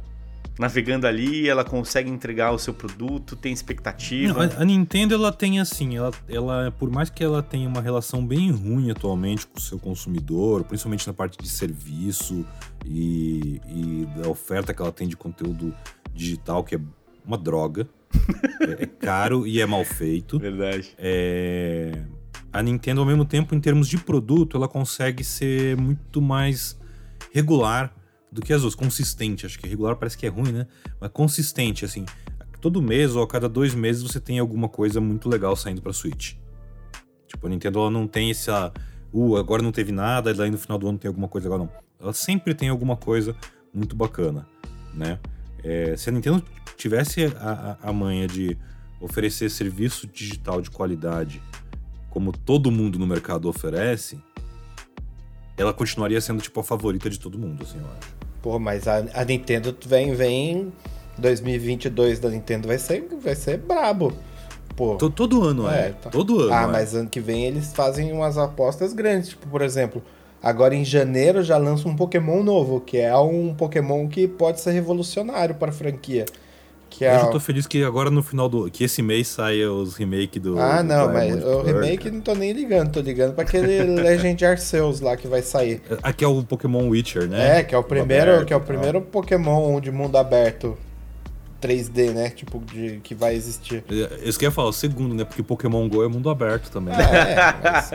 navegando ali, ela consegue entregar o seu produto, tem expectativa. Não, a, a, Nintendo ela tem assim, ela, ela por mais que ela tenha uma relação bem ruim atualmente com o seu consumidor, principalmente na parte de serviço e, e da oferta que ela tem de conteúdo digital, que é uma droga. é, é, caro e é mal feito. Verdade. É, a Nintendo, ao mesmo tempo, em termos de produto, ela consegue ser muito mais regular do que as duas, consistente. Acho que regular parece que é ruim, né? Mas consistente, assim. Todo mês ou a cada dois meses você tem alguma coisa muito legal saindo pra Switch. Tipo, a Nintendo ela não tem essa. Uh, agora não teve nada, e daí no final do ano tem alguma coisa legal, não. Ela sempre tem alguma coisa muito bacana, né? É, se a Nintendo tivesse a, a, a manha de oferecer serviço digital de qualidade, como todo mundo no mercado oferece, ela continuaria sendo tipo a favorita de todo mundo, assim, eu acho. Pô, mas a, a Nintendo vem, vem. 2022 da Nintendo vai ser, vai ser brabo. Pô. Todo, todo ano, é. é. Tá. Todo ano. Ah, é. mas ano que vem eles fazem umas apostas grandes. Tipo, por exemplo, agora em janeiro já lança um Pokémon novo, que é um Pokémon que pode ser revolucionário para a franquia. Que é... Eu já tô feliz que agora no final do. que esse mês saia os remake do. Ah, não, do mas o remake não tô nem ligando, tô ligando pra aquele Legend Arceus lá que vai sair. Aqui é o Pokémon Witcher, né? É, que é o primeiro, aberto, que é o primeiro Pokémon de mundo aberto. 3D, né? Tipo, de, que vai existir. Isso que eu ia falar, o segundo, né? Porque Pokémon GO é mundo aberto também. É, mas...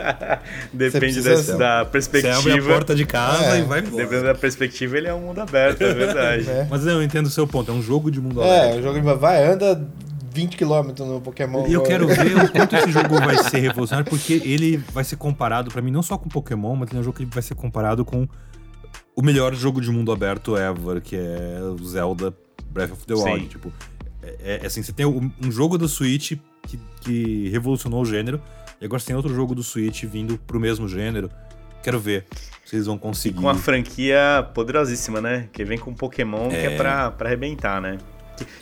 Depende desse, da perspectiva. Você abre a porta de casa é. e vai embora. Dependendo da perspectiva, ele é um mundo aberto, é verdade. é. Mas eu entendo o seu ponto, é um jogo de mundo é, aberto. É, um jogo de vai, anda 20 km no Pokémon. E eu quero ver o quanto esse jogo vai ser revolucionário, porque ele vai ser comparado, para mim, não só com Pokémon, mas ele é um jogo que vai ser comparado com o melhor jogo de mundo aberto ever, que é o Zelda Breath of the Wild. Sim. Tipo, é, é, assim, você tem um jogo do Switch que, que revolucionou o gênero, e agora você tem outro jogo do Switch vindo pro mesmo gênero. Quero ver se eles vão conseguir. E com a franquia poderosíssima, né? Que vem com Pokémon, é... que é pra, pra arrebentar, né?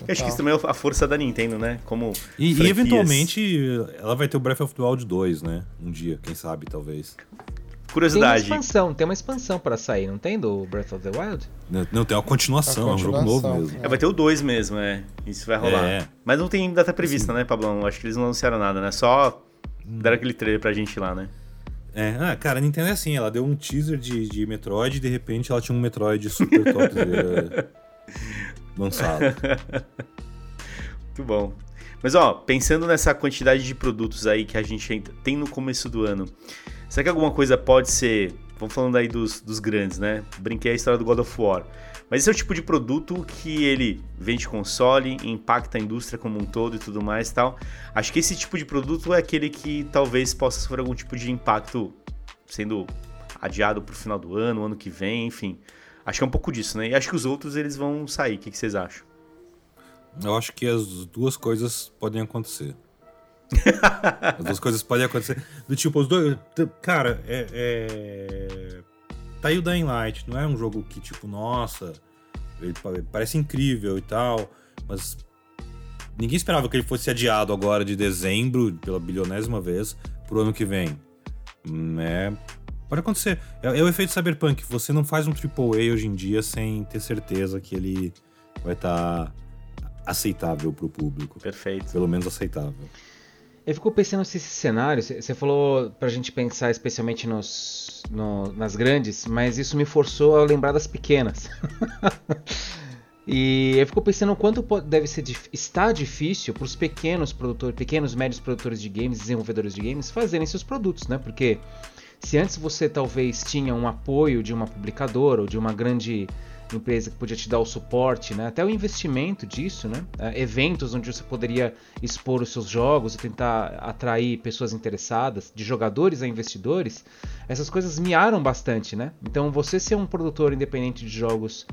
Eu acho que isso também é a força da Nintendo, né? Como e, e, eventualmente ela vai ter o Breath of the Wild 2, né? Um dia, quem sabe, talvez. Curiosidade. Tem uma expansão, tem uma expansão para sair, não tem do Breath of the Wild? Não, não tem uma continuação, é um jogo novo mesmo. É. vai ter o 2 mesmo, é. Isso vai rolar. É. Mas não tem data prevista, Sim. né, Pablão? Acho que eles não anunciaram nada, né? Só deram aquele trailer pra gente lá, né? É, ah, cara, a Nintendo é assim, ela deu um teaser de, de Metroid e de repente ela tinha um Metroid super top lançado. Muito bom. Mas ó, pensando nessa quantidade de produtos aí que a gente tem no começo do ano, Será que alguma coisa pode ser. Vamos falando aí dos, dos grandes, né? Brinquei a história do God of War. Mas esse é o tipo de produto que ele vende console, impacta a indústria como um todo e tudo mais e tal. Acho que esse tipo de produto é aquele que talvez possa sofrer algum tipo de impacto sendo adiado para o final do ano, ano que vem, enfim. Acho que é um pouco disso, né? E acho que os outros eles vão sair. O que, que vocês acham? Eu acho que as duas coisas podem acontecer. As duas coisas podem acontecer. Do tipo, os dois. Cara, é, é. Tá aí o Dying Light. Não é um jogo que, tipo, nossa, ele parece incrível e tal, mas ninguém esperava que ele fosse adiado agora de dezembro, pela bilionésima vez, pro ano que vem. É, pode acontecer. É, é, o efeito cyberpunk. Você não faz um AAA hoje em dia sem ter certeza que ele vai estar tá aceitável pro público. Perfeito. Pelo menos aceitável. Eu fico pensando se esse cenário, você falou pra gente pensar especialmente nos, no, nas grandes, mas isso me forçou a lembrar das pequenas. e eu fico pensando o quanto deve ser está difícil para os pequenos produtores, pequenos médios produtores de games, desenvolvedores de games fazerem seus produtos, né? Porque se antes você talvez tinha um apoio de uma publicadora ou de uma grande empresa que podia te dar o suporte, né? até o investimento disso, né? É, eventos onde você poderia expor os seus jogos e tentar atrair pessoas interessadas, de jogadores a investidores, essas coisas miaram bastante, né? Então você ser um produtor independente de jogos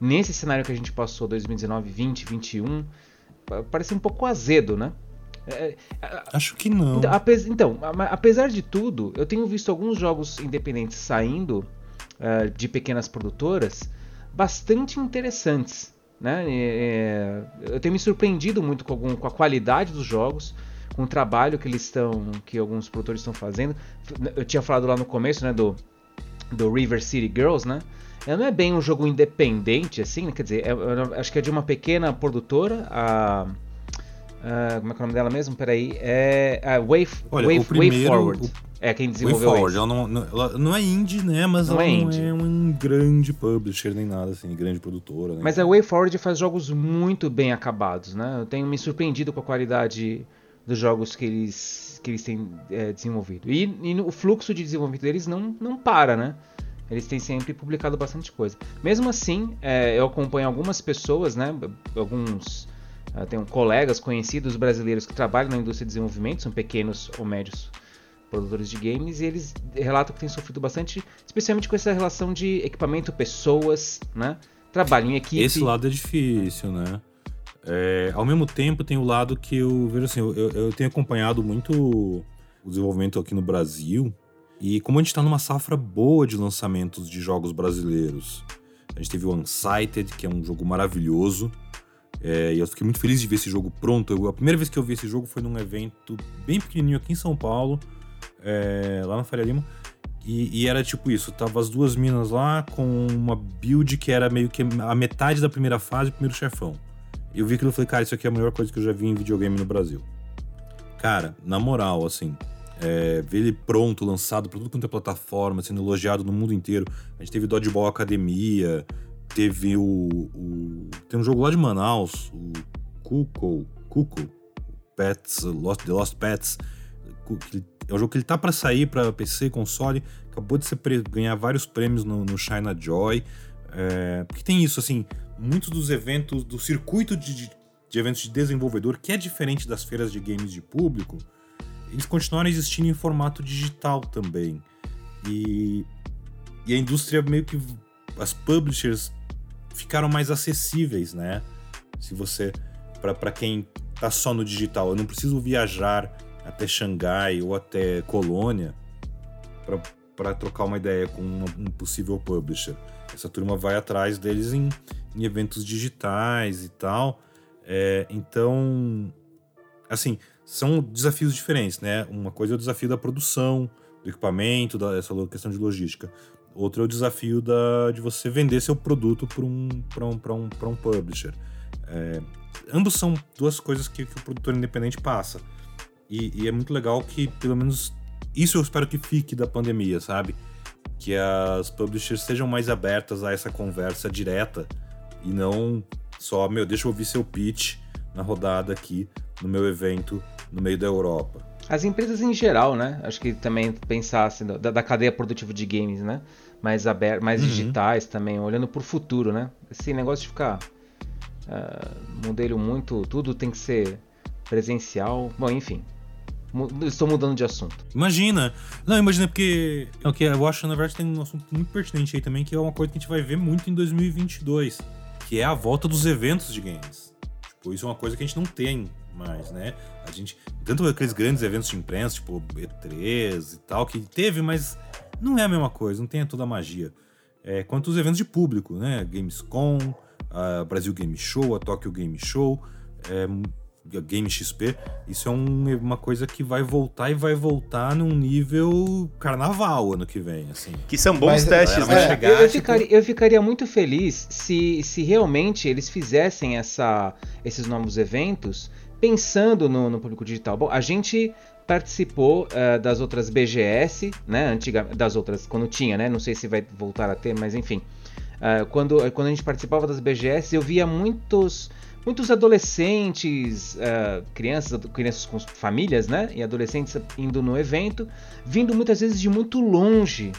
nesse cenário que a gente passou 2019, 20, 21, parece um pouco azedo, né? É, é Acho que não. Então, apesar, então, apesar de tudo, eu tenho visto alguns jogos independentes saindo uh, de pequenas produtoras bastante interessantes. Né? É, eu tenho me surpreendido muito com, algum, com a qualidade dos jogos, com o trabalho que eles estão, que alguns produtores estão fazendo. Eu tinha falado lá no começo, né, do, do River City Girls, né? Ela não é bem um jogo independente, assim, né? quer dizer, é, é, acho que é de uma pequena produtora, a, a, como é que é o nome dela mesmo? Peraí, é a Wave, Olha, Wave, primeiro, Wave Forward. O é quem desenvolveu Way Ela não, não, ela não é indie, né? Mas não ela é não é um grande publisher nem nada, assim, grande produtora. Mas nada. a WayForward faz jogos muito bem acabados, né? Eu tenho me surpreendido com a qualidade dos jogos que eles, que eles têm é, desenvolvido. E, e o fluxo de desenvolvimento deles não, não para, né? Eles têm sempre publicado bastante coisa. Mesmo assim, é, eu acompanho algumas pessoas, né? Alguns. Uh, tenho colegas conhecidos brasileiros que trabalham na indústria de desenvolvimento, são pequenos ou médios produtores de games, e eles relatam que têm sofrido bastante, especialmente com essa relação de equipamento-pessoas, né? Trabalho em equipe. Esse lado é difícil, né? É, ao mesmo tempo, tem o lado que eu vejo assim, eu, eu tenho acompanhado muito o desenvolvimento aqui no Brasil, e como a gente está numa safra boa de lançamentos de jogos brasileiros, a gente teve o Unsighted, que é um jogo maravilhoso, é, e eu fiquei muito feliz de ver esse jogo pronto. Eu, a primeira vez que eu vi esse jogo foi num evento bem pequenininho aqui em São Paulo, é, lá na Faria Lima. E, e, era tipo isso, tava as duas minas lá com uma build que era meio que a metade da primeira fase, o primeiro chefão. Eu vi aquilo e falei, cara, isso aqui é a melhor coisa que eu já vi em videogame no Brasil. Cara, na moral, assim, é, ver ele pronto, lançado pra tudo quanto é plataforma, sendo elogiado no mundo inteiro. A gente teve Dodgeball Academia, teve o, o, Tem um jogo lá de Manaus, o Cuco, Cuco, Pets, Lost, The Lost Pets, é um jogo que ele tá para sair para PC, console, acabou de ser ganhar vários prêmios no, no China Joy. É, porque tem isso, assim, muitos dos eventos, do circuito de, de, eventos de desenvolvedor, que é diferente das feiras de games de público, eles continuaram existindo em formato digital também. E, e a indústria meio que. As publishers ficaram mais acessíveis, né? Se você. para quem tá só no digital, eu não preciso viajar até Xangai ou até Colônia para trocar uma ideia com um, possível publisher. Essa turma vai atrás deles em, em eventos digitais e tal. É, então, assim, são desafios diferentes, né? Uma coisa é o desafio da produção, do equipamento, da, essa questão de logística. Outro é o desafio da, de você vender seu produto para um, um, um, um publisher. É, ambos são duas coisas que, que o produtor independente passa. E, e, é muito legal que, pelo menos, isso eu espero que fique da pandemia, sabe? Que as publishers sejam mais abertas a essa conversa direta e não só, meu, deixa eu ouvir seu pitch na rodada aqui, no meu evento, no meio da Europa. As empresas em geral, né? Acho que também pensassem da, da cadeia produtiva de games, né? Mais, abertas, mais uhum. digitais também, olhando para o futuro, né? Esse negócio de ficar uh, modelo muito, tudo tem que ser presencial. Bom, enfim, Estou mudando de assunto. Imagina. Não, imagina porque. Não, que eu acho, na verdade, tem um assunto muito pertinente aí também, que é uma coisa que a gente vai ver muito em 2022, que é a volta dos eventos de games. Tipo, isso é uma coisa que a gente não tem mais, né? A gente. Tanto aqueles grandes eventos de imprensa, tipo E3 e tal, que teve, mas não é a mesma coisa, não tem toda a magia. É, quanto os eventos de público, né? Gamescom, a Brasil Game Show, a Tokyo Game Show, é, a Game XP. Isso é um, uma coisa que vai voltar e vai voltar num nível carnaval ano que vem, assim. Que são bons Mas, testes, né? É, chegar, eu, eu, tipo... ficaria, eu, ficaria, muito feliz se, se realmente eles fizessem essa, esses novos eventos pensando no, no público digital. Bom, a gente participou uh, das outras BGS, né? Antiga, das outras, quando tinha, né? Não sei se vai voltar a ter, mas enfim. Uh, quando, quando a gente participava das BGS, eu via muitos muitos adolescentes, uh, crianças, crianças com famílias, né? E adolescentes indo no evento, vindo muitas vezes de muito longe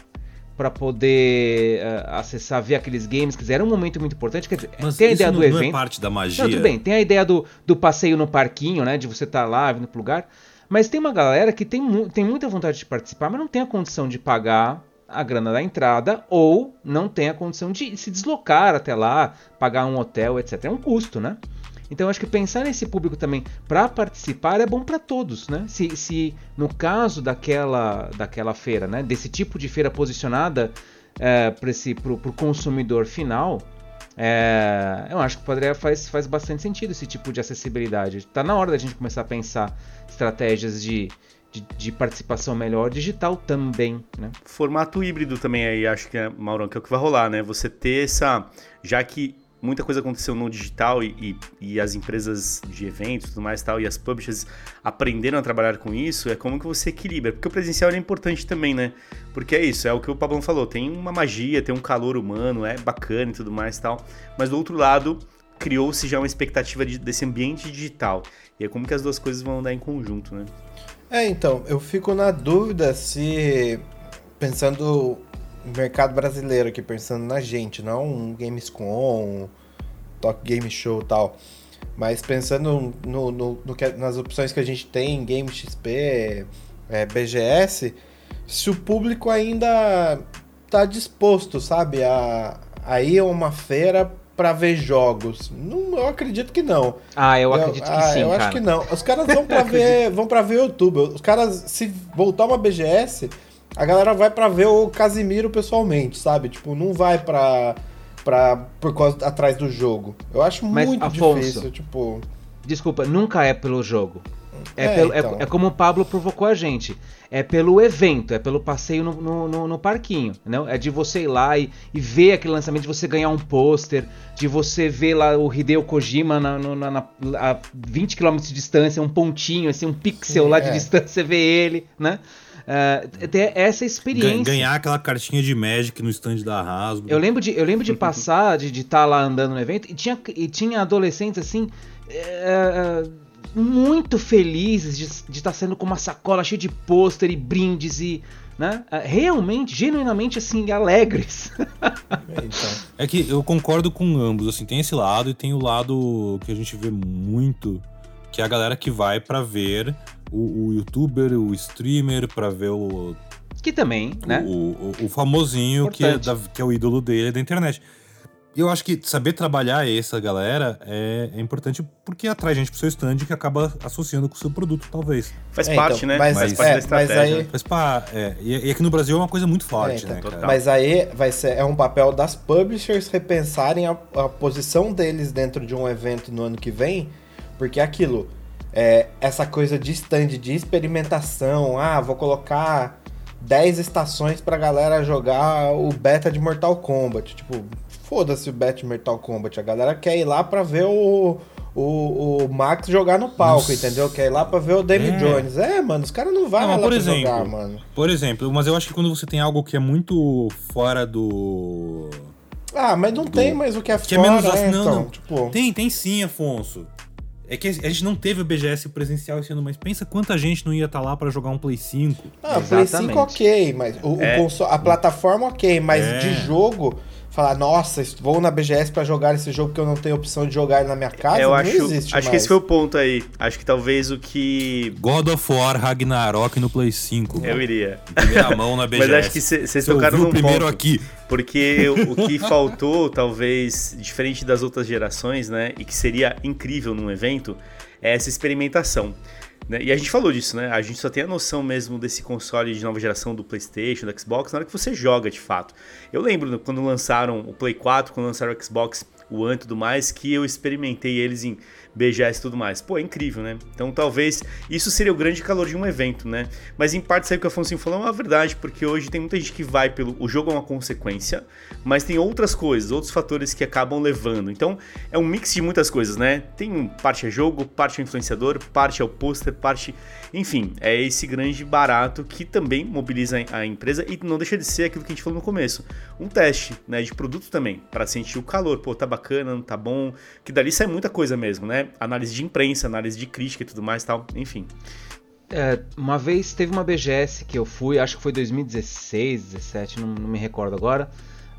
para poder uh, acessar, ver aqueles games. Quer dizer, era um momento muito importante. Quer dizer, Mas tem a ideia do evento. Não é parte da magia. Não, tudo bem. Tem a ideia do, do passeio no parquinho, né? De você estar tá lá, vindo pro lugar. Mas tem uma galera que tem, tem muita vontade de participar, mas não tem a condição de pagar a grana da entrada ou não tem a condição de se deslocar até lá, pagar um hotel, etc. É um custo, né? Então acho que pensar nesse público também para participar é bom para todos, né? Se, se no caso daquela, daquela feira, né, desse tipo de feira posicionada é, para o consumidor final, é, eu acho que poderia faz, faz bastante sentido esse tipo de acessibilidade. Está na hora da gente começar a pensar estratégias de, de, de, participação melhor digital também, né? Formato híbrido também aí, acho que é, Maurão, que é o que vai rolar, né? Você ter essa... Já que muita coisa aconteceu no digital e, e, e, as empresas de eventos tudo mais tal, e as publishers aprenderam a trabalhar com isso, é como que você equilibra. Porque o presencial é importante também, né? Porque é isso, é o que o Pablo falou, tem uma magia, tem um calor humano, é bacana e tudo mais tal. Mas do outro lado, criou-se já uma expectativa de, desse ambiente digital. E é como que as duas coisas vão andar em conjunto, né? É, então, eu fico na dúvida se pensando mercado brasileiro aqui, pensando na gente, não um Gamescom, um Talk Game Show e tal. Mas pensando no, no, no que, nas opções que a gente tem, Game XP, é, BGS, se o público ainda tá disposto, sabe, a, a ir a uma feira para ver jogos. Não, eu acredito que não. Ah, eu, eu acredito que ah, sim, Eu cara. acho que não. Os caras vão para ver, vão para ver YouTube. Os caras se voltar uma BGS, a galera vai para ver o Casimiro pessoalmente, sabe? Tipo, não vai pra, pra, por causa atrás do jogo. Eu acho Mas, muito Afonso, difícil, tipo... Desculpa, nunca é pelo jogo. É, é, pelo, é então. é, é, como o Pablo provocou a gente. É pelo evento, é pelo passeio no, no, no, no parquinho. Não? É de você ir lá e, e, ver aquele lançamento, de você ganhar um pôster, de você ver lá o Hideo Kojima na, na, na, a 20 km de distância, um pontinho, assim, um pixel Sim, lá de é. distância, ver ele, né? Uh, ter essa experiência. Ganhar aquela cartinha de Magic no stand da Hasbro. Eu lembro de, eu lembro de passar, de estar tá lá andando no evento, e tinha, e tinha adolescentes assim. Uh, muito felizes de estar tá sendo com uma sacola cheia de pôster e brindes e. Né? Realmente, genuinamente assim, alegres. então. É que eu concordo com ambos, assim, tem esse lado e tem o lado que a gente vê muito, que é a galera que vai para ver o, o youtuber, o streamer, para ver o. Que também, né? O, o, o famosinho que é, da, que é o ídolo dele da internet. Eu acho que saber trabalhar essa galera é, é, importante porque atrai gente pro seu stand que acaba associando com o seu produto, talvez. Faz é, parte, então, né? Mas, faz parte é, da estratégia. Aí... Faz parte. É, e aqui no Brasil é uma coisa muito forte, é, então, né? Mas aí vai ser, é um papel das publishers repensarem a, a posição deles dentro de um evento no ano que vem, porque é aquilo é, essa coisa de stand, de experimentação. Ah, vou colocar 10 estações pra galera jogar o beta de Mortal Kombat. Tipo, foda-se o beta de Mortal Kombat. A galera quer ir lá pra ver o, o, o Max jogar no palco, Nossa. entendeu? Quer ir lá pra ver o David é. Jones. É, mano, os caras não vão lá por exemplo, jogar, mano. Por exemplo, mas eu acho que quando você tem algo que é muito fora do... Ah, mas não do... tem mais o que é que fora, é menos né, não, então, não. Tipo... Tem, tem sim, Afonso. É que a gente não teve o BGS presencial esse ano, mas pensa quanta gente não ia estar tá lá para jogar um Play 5. Ah, Play 5 ok, mas o, é. o console, a plataforma ok, mas é. de jogo, falar, nossa, vou na BGS para jogar esse jogo que eu não tenho opção de jogar na minha casa, eu não acho, existe Acho mais. que esse foi o ponto aí. Acho que talvez o que... God of War Ragnarok no Play 5. Eu iria. Em primeira mão na BGS. Mas acho que vocês Você tocaram num primeiro ponto. aqui. Porque o que faltou, talvez, diferente das outras gerações, né? E que seria incrível num evento, é essa experimentação. Né? E a gente falou disso, né? A gente só tem a noção mesmo desse console de nova geração do PlayStation, do Xbox, na hora que você joga de fato. Eu lembro quando lançaram o Play 4, quando lançaram o Xbox One e tudo mais, que eu experimentei eles em BGS e tudo mais. Pô, é incrível, né? Então talvez isso seria o grande calor de um evento, né? Mas em parte, o que o Afonso falou é uma verdade, porque hoje tem muita gente que vai pelo. O jogo é uma consequência, mas tem outras coisas, outros fatores que acabam levando. Então é um mix de muitas coisas, né? Tem parte é jogo, parte é influenciador, parte é o pôster, parte. Enfim, é esse grande barato que também mobiliza a empresa e não deixa de ser aquilo que a gente falou no começo. Um teste, né? De produto também, para sentir o calor. Pô, tá bacana, não tá bom. Que dali sai muita coisa mesmo, né? Análise de imprensa, análise de crítica e tudo mais tal. Enfim. É, uma vez teve uma BGS que eu fui, acho que foi 2016, 17, não, não, me recordo agora.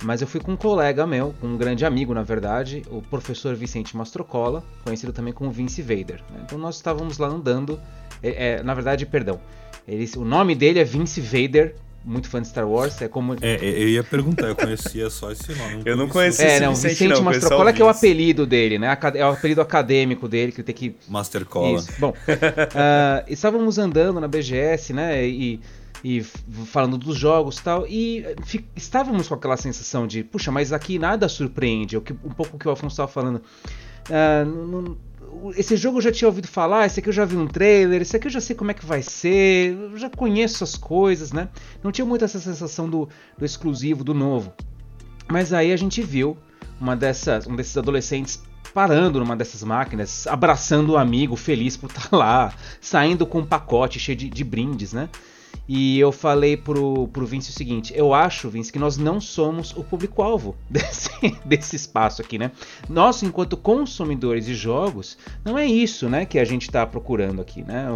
Mas eu fui com um colega meu, um grande amigo na verdade, o professor Vicente Mastrocola, conhecido também como Vince Vader. Né? Então nós estávamos lá andando, é, é, na verdade, perdão, ele, o nome dele é Vince Vader, muito fã de Star Wars, é como... É, eu ia perguntar, eu conhecia só esse nome. eu não conhecia É, não, Vicente, Vicente Mastrocola que é o apelido dele, né? É o apelido acadêmico dele, que tem que... Master Cola. Isso. Bom, uh, estávamos andando na BGS, né, e e falando dos jogos e tal, e estávamos com aquela sensação de, puxa, mas aqui nada surpreende, um pouco o que o Afonso estava falando. Uh, esse jogo eu já tinha ouvido falar, esse aqui eu já vi um trailer, esse aqui eu já sei como é que vai ser, eu já conheço as coisas, né? Não tinha muito essa sensação do, do exclusivo, do novo. Mas aí a gente viu uma dessas, um desses adolescentes parando numa dessas máquinas, abraçando o um amigo, feliz por estar lá, saindo com um pacote cheio de, de brindes, né? E eu falei pro, pro Vince o seguinte: eu acho, Vince, que nós não somos o público-alvo desse, desse espaço aqui, né? Nós, enquanto consumidores de jogos, não é isso, né, que a gente está procurando aqui, né?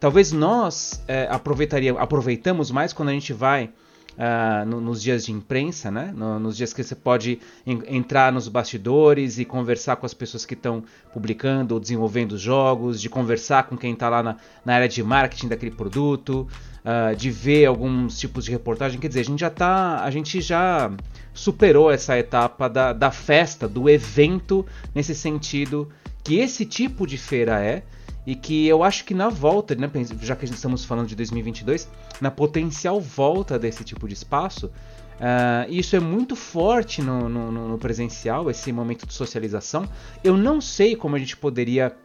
Talvez nós é, aproveitamos mais quando a gente vai Uh, no, nos dias de imprensa, né? No, nos dias que você pode en entrar nos bastidores e conversar com as pessoas que estão publicando ou desenvolvendo jogos, de conversar com quem está lá na, na, área de marketing daquele produto, uh, de ver alguns tipos de reportagem. Quer dizer, a gente já tá, a gente já superou essa etapa da, da festa, do evento nesse sentido que esse tipo de feira é e que eu acho que na volta, né, já que estamos falando de 2022, na potencial volta desse tipo de espaço, uh, isso é muito forte no, no, no, presencial, esse momento de socialização. Eu não sei como a gente poderia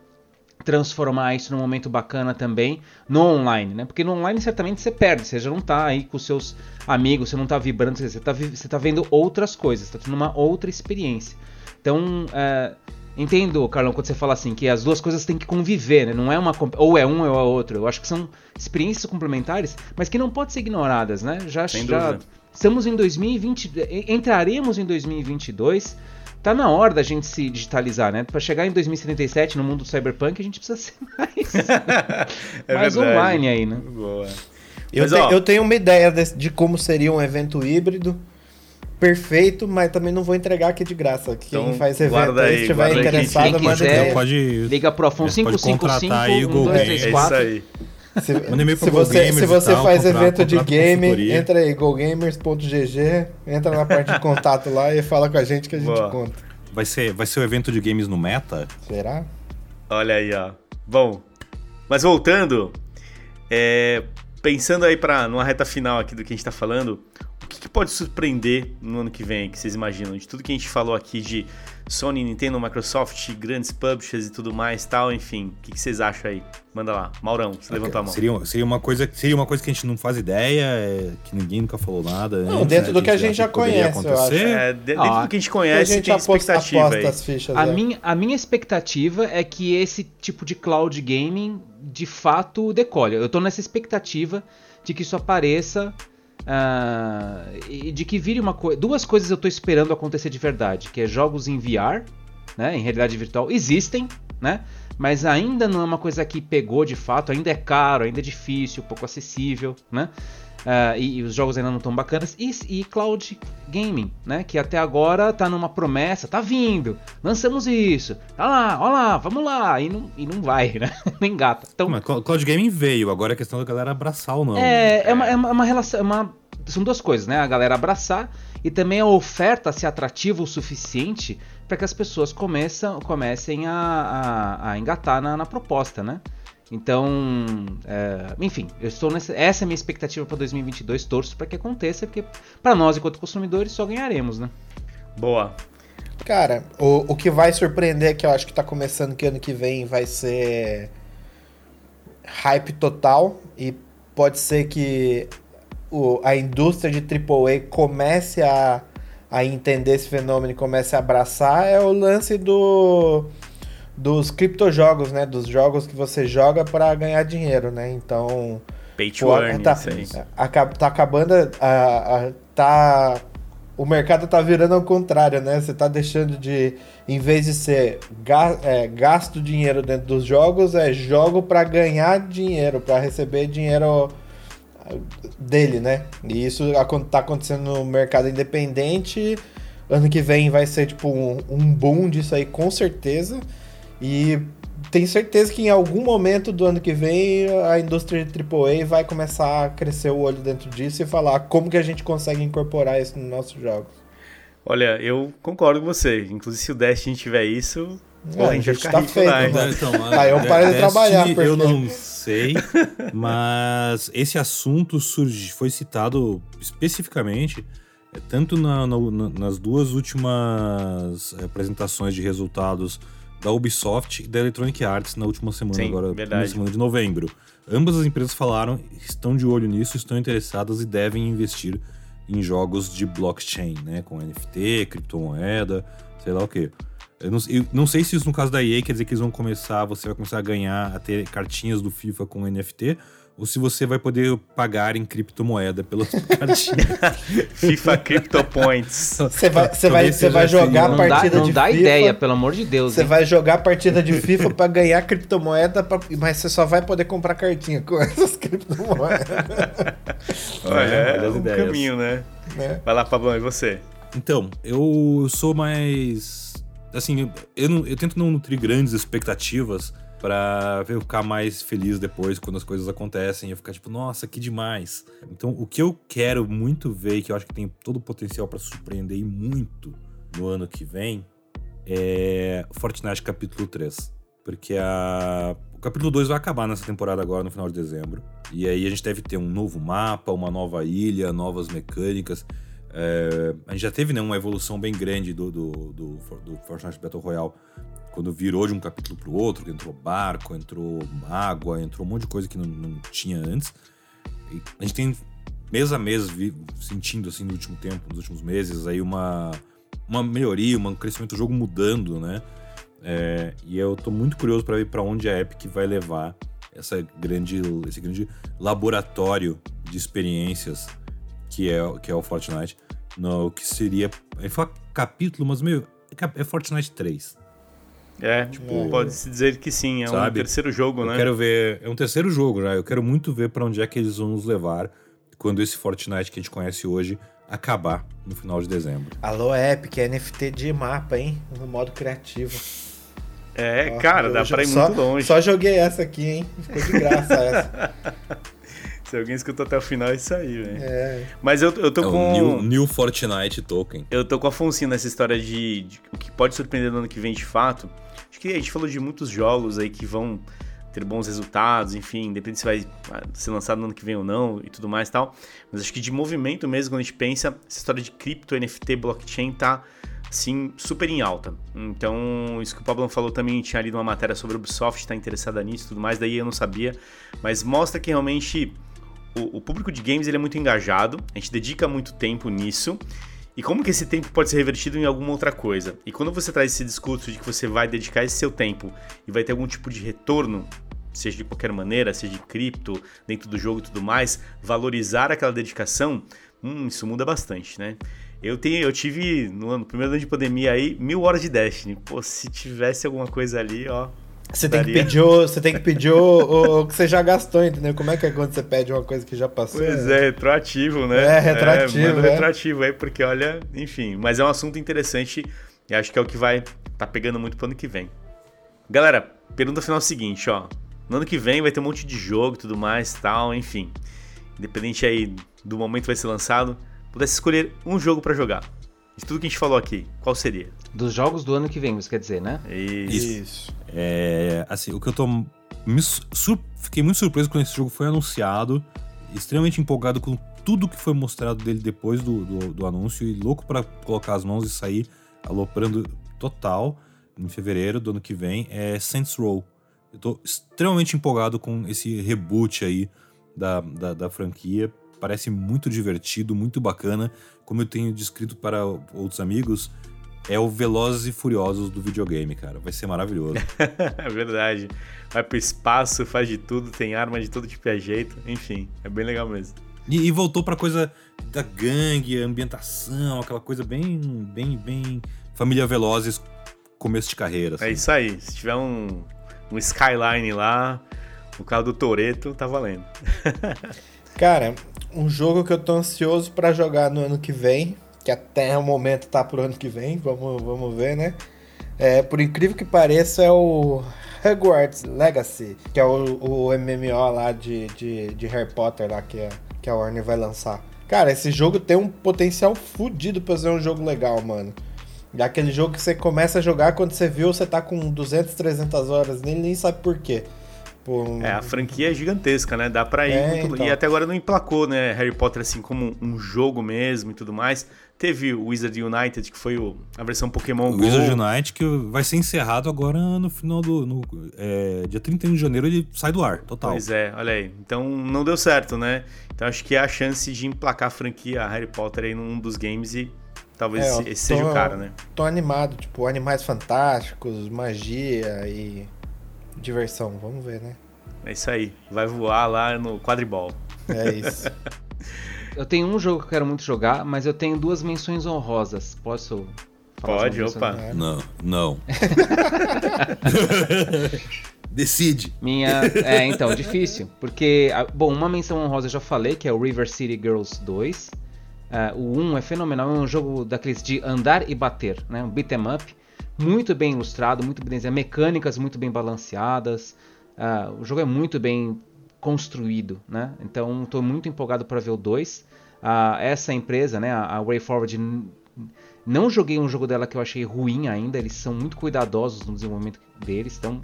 transformar isso num momento bacana também no online, né? Porque no online certamente você perde, você já não tá aí com seus amigos, você não tá vibrando, você tá, você tá vendo outras coisas, tá tendo uma outra experiência. Então, uh, Entendo, Carlão, quando você fala assim, que as duas coisas têm que conviver, né? Não é uma. Ou é um ou é outro. Eu acho que são experiências complementares, mas que não podem ser ignoradas, né? Já, já estamos em 2020. Entraremos em 2022. Tá na hora da gente se digitalizar, né? Para chegar em 2077 no mundo do cyberpunk, a gente precisa ser mais, é mais verdade. online aí, né? Boa. Eu, Mas, te- ó, eu tenho uma ideia de, de como seria um evento híbrido. Perfeito, mas também não vou entregar aqui de graça. Quem Então, faz evento aí, estiver aí, quem- interessado, quem manda quiser, ideia. Pode. Liga pro Afonso pode 555 contratar aí o Google É, é 1234. isso aí. Se, Manda e-mail se você, se você tal, faz contrata- evento de contrata game, entra aí, gogamers.gg, entra na parte de contato lá e fala com a gente que a gente Boa. conta. Vai ser, vai ser o evento de games no Meta? Será? Olha aí, ó. Bom, mas voltando, é, pensando aí para numa reta final aqui do que a gente tá falando, o que, que pode surpreender no ano que vem, que vocês imaginam? De tudo que a gente falou aqui de Sony, Nintendo, Microsoft, grandes publishers e tudo mais, tal, enfim. O que, que vocês acham aí? Manda lá. Maurão, você levantou a mão. Seria, seria, uma coisa, seria uma coisa que a gente não faz ideia, é, que ninguém nunca falou nada. Não, antes, dentro né, do que a gente já conhece, eu acho. É, de- dentro Ah, do que a gente a conhece, gente tem aposta, expectativa aposta aí. as fichas. A é. minha, a minha expectativa é que esse tipo de cloud gaming de fato decole. Eu tô nessa expectativa de que isso apareça ah, e de que vire uma coisa. Duas coisas eu tô esperando acontecer de verdade, que é jogos em VR, né, em realidade virtual, existem, né? Mas ainda não é uma coisa que pegou de fato, ainda é caro, ainda é difícil, pouco acessível, né? Uh, e, e, os jogos ainda não estão bacanas. E, e, cloud gaming, né? Que até agora tá numa promessa, tá vindo, lançamos isso, tá lá, ó lá, vamos lá. E não, e não vai, né? não engata. Então, Mas cloud gaming veio, agora é questão da galera abraçar ou não. É, é, uma, é uma, é uma relação. É uma, são duas coisas, né? A galera abraçar e também a oferta ser atrativa o suficiente para que as pessoas começam, comecem a, a, a engatar na, na proposta, né? Então, é, enfim, eu estou nessa, essa é a minha expectativa para 2022. Torço para que aconteça, porque para nós, enquanto consumidores, só ganharemos, né? Boa. Cara, o, o que vai surpreender é que eu acho que tá começando que ano que vem vai ser hype total e pode ser que o, a indústria de AAA comece a, a entender esse fenômeno e comece a abraçar é o lance do dos criptojogos, né? Dos jogos que você joga para ganhar dinheiro, né? Então. Pay to pô, earn, tá, a, tá acabando. A, a, tá, o mercado tá virando ao contrário, né? Você tá deixando de. Em vez de ser ga, é, gasto dinheiro dentro dos jogos, é jogo para ganhar dinheiro, para receber dinheiro ah, dele, né? E isso tá acontecendo no mercado independente. Ano que vem vai ser tipo um, um boom disso aí, com certeza. E tenho certeza que em algum momento do ano que vem a indústria de AAA vai começar a crescer o olho dentro disso e falar como que a gente consegue incorporar isso nos nossos jogos. Olha, eu concordo com você. Inclusive, se o Destiny tiver isso, é, a gente vai ficar tá rico feito. Né? Então, Aí eu paro de trabalhar. Porque... Eu não sei, mas esse assunto surge, foi citado especificamente é, tanto na, na, nas duas últimas apresentações de resultados da Ubisoft e da Electronic Arts na última semana, Sim, agora verdade. na semana de novembro. Ambas as empresas falaram, estão de olho nisso, estão interessadas e devem investir em jogos de blockchain, né? Com NFT, criptomoeda, sei lá o quê. Eu não, eu não, sei se isso no caso da EA quer dizer que eles vão começar, você vai começar a ganhar, a ter cartinhas do FIFA com NFT, ou se você vai poder pagar em criptomoeda pelas cartinhas. FIFA Crypto Points. Você vai, você vai, você vai jogar a partida dá, de FIFA. Não dá ideia, pelo amor de Deus. Você vai jogar a partida de FIFA para ganhar criptomoeda, pra, mas você só vai poder comprar cartinha com essas criptomoedas. Olha, é, é um ideias. caminho, né? É. Vai lá, Pablo, e você? Então, eu sou mais. Assim, eu, eu, não, eu tento não nutrir grandes expectativas para eu ficar mais feliz depois quando as coisas acontecem. Eu ficar tipo, nossa, que demais. Então, o que eu quero muito ver, que eu acho que tem todo o potencial para surpreender muito no ano que vem, é Fortnite capítulo 3. Porque a... o capítulo 2 vai acabar nessa temporada agora, no final de dezembro. E aí a gente deve ter um novo mapa, uma nova ilha, novas mecânicas. É... a gente já teve né, uma evolução bem grande do, do, do, do Fortnite Battle Royale quando virou de um capítulo para o outro, entrou barco, entrou água, entrou um monte de coisa que não, não tinha antes. E a gente tem mês a mês sentindo assim no último tempo, nos últimos meses, aí uma, uma melhoria, um crescimento do jogo mudando, né? É, e eu tô muito curioso para ver para onde a Epic vai levar essa grande, esse grande laboratório de experiências que é, que é o Fortnite, no que seria. Ele fala capítulo, mas meio. É Fortnite 3. É, tipo, é. pode-se dizer que sim, é Sabe? um terceiro jogo, eu né? quero ver, é um terceiro jogo já, eu quero muito ver para onde é que eles vão nos levar quando esse Fortnite que a gente conhece hoje acabar no final de dezembro. Alô, Epic, é NFT de mapa, hein? No modo criativo. É, Ó, cara, dá pra ir só, muito longe. Só joguei essa aqui, hein? Ficou de graça essa. Se alguém escutou até o final, é isso aí, velho. É. Mas eu, eu tô é com. New, new Fortnite Token. Eu tô com a Afonso nessa história de, de, o que pode surpreender no ano que vem de fato. Que a gente falou de muitos jogos aí que vão ter bons resultados, enfim, independente se vai ah, ser lançado no ano que vem ou não e tudo mais e tal. Mas acho que de movimento mesmo, quando a gente pensa, essa história de cripto, NFT, blockchain tá assim, super em alta. Então, isso que o Pablo falou também, tinha lido uma matéria sobre o Ubisoft, tá interessada nisso e tudo mais, daí eu não sabia, mas mostra que realmente o, o público de games ele é muito engajado, a gente dedica muito tempo nisso e como que esse tempo pode ser revertido em alguma outra coisa? E quando você traz esse discurso de que você vai dedicar esse seu tempo e vai ter algum tipo de retorno, seja de qualquer maneira, seja de cripto, dentro do jogo e tudo mais, valorizar aquela dedicação, hum, isso muda bastante, né? Eu, tenho, eu tive, no, ano, primeiro ano de pandemia aí, mil horas de Destiny. Pô, se tivesse alguma coisa ali, ó, Você tem, que pedir o, você tem que pedir o, o, que você já gastou, entendeu? Como é que é quando você pede uma coisa que já passou? Pois é, retroativo, né? É, retroativo. É, é. retroativo aí, porque olha, enfim. Mas é um assunto interessante e acho que é o que vai tá pegando muito pro ano que vem. Galera, pergunta final é seguinte, ó. No ano que vem vai ter um monte de jogo e tudo mais tal, enfim. Independente aí do momento que vai ser lançado, pudesse escolher um jogo para jogar. De tudo que a gente falou aqui, qual seria? Dos jogos do ano que vem, você quer dizer, né? Isso. Isso. É, assim, o que eu tô. Me sur... Fiquei muito surpreso quando esse jogo foi anunciado. Extremamente empolgado com tudo que foi mostrado dele depois do, do, do anúncio. E louco para colocar as mãos e sair aloprando total em fevereiro do ano que vem. É Saints Row. Eu tô extremamente empolgado com esse reboot aí da, da, da franquia. Parece muito divertido, muito bacana. Como eu tenho descrito para outros amigos, é o Velozes e Furiosos do videogame, cara. Vai ser maravilhoso. é verdade. Vai pro espaço, faz de tudo, tem arma de todo tipo de jeito. Enfim, é bem legal mesmo. E, e voltou pra coisa da gangue, ambientação, aquela coisa bem, bem, bem família Velozes, começo de carreira. Assim. É isso aí. Se tiver um, um Skyline lá, o carro do Toreto, tá valendo. Cara, um jogo que eu tô ansioso para jogar no ano que vem que até o momento tá pro ano que vem, vamos, vamos ver, né? É, por incrível que pareça, é o Hogwarts Legacy, que é o, o MMO lá de, de, de, Harry Potter lá que, a, que a Warner vai lançar. Cara, esse jogo tem um potencial fodido pra ser um jogo legal, mano. É aquele jogo que você começa a jogar quando você viu, você tá com 200, 300 horas nele, nem sabe por quê. Pô, é, a franquia é gigantesca, né? Dá pra ir. É, muito... então. E até agora não emplacou, né? Harry Potter assim como um jogo mesmo e tudo mais. Teve o Wizard United, que foi o, a versão Pokémon o Go. Wizard United, que vai ser encerrado agora no final do. No, é, dia 31 de janeiro ele sai do ar, total. Pois é, olha aí. Então não deu certo, né? Então acho que é a chance de emplacar a franquia Harry Potter aí num dos games e talvez é, esse tô, seja o cara, né? Tô animado, tipo, Animais Fantásticos, magia e diversão. Vamos ver, né? É isso aí. Vai voar lá no quadribol. É isso. Eu tenho um jogo que eu quero muito jogar, mas eu tenho duas menções honrosas. Posso falar Pode, opa. Não, não. Decide. Minha. É, então, difícil. Porque, bom, uma menção honrosa eu já falei, que é o River City Girls 2. Uh, é, o 1 é fenomenal, é um jogo daqueles de andar e bater, né? Um beat 'em up. Muito bem ilustrado, muito bem desenhado, mecânicas muito bem balanceadas. Uh, o jogo é muito bem construído, né? Então estou muito empolgado para ver o 2. Uh, essa empresa, né, a, WayForward, não joguei um jogo dela que eu achei ruim ainda. Eles são muito cuidadosos no desenvolvimento deles, então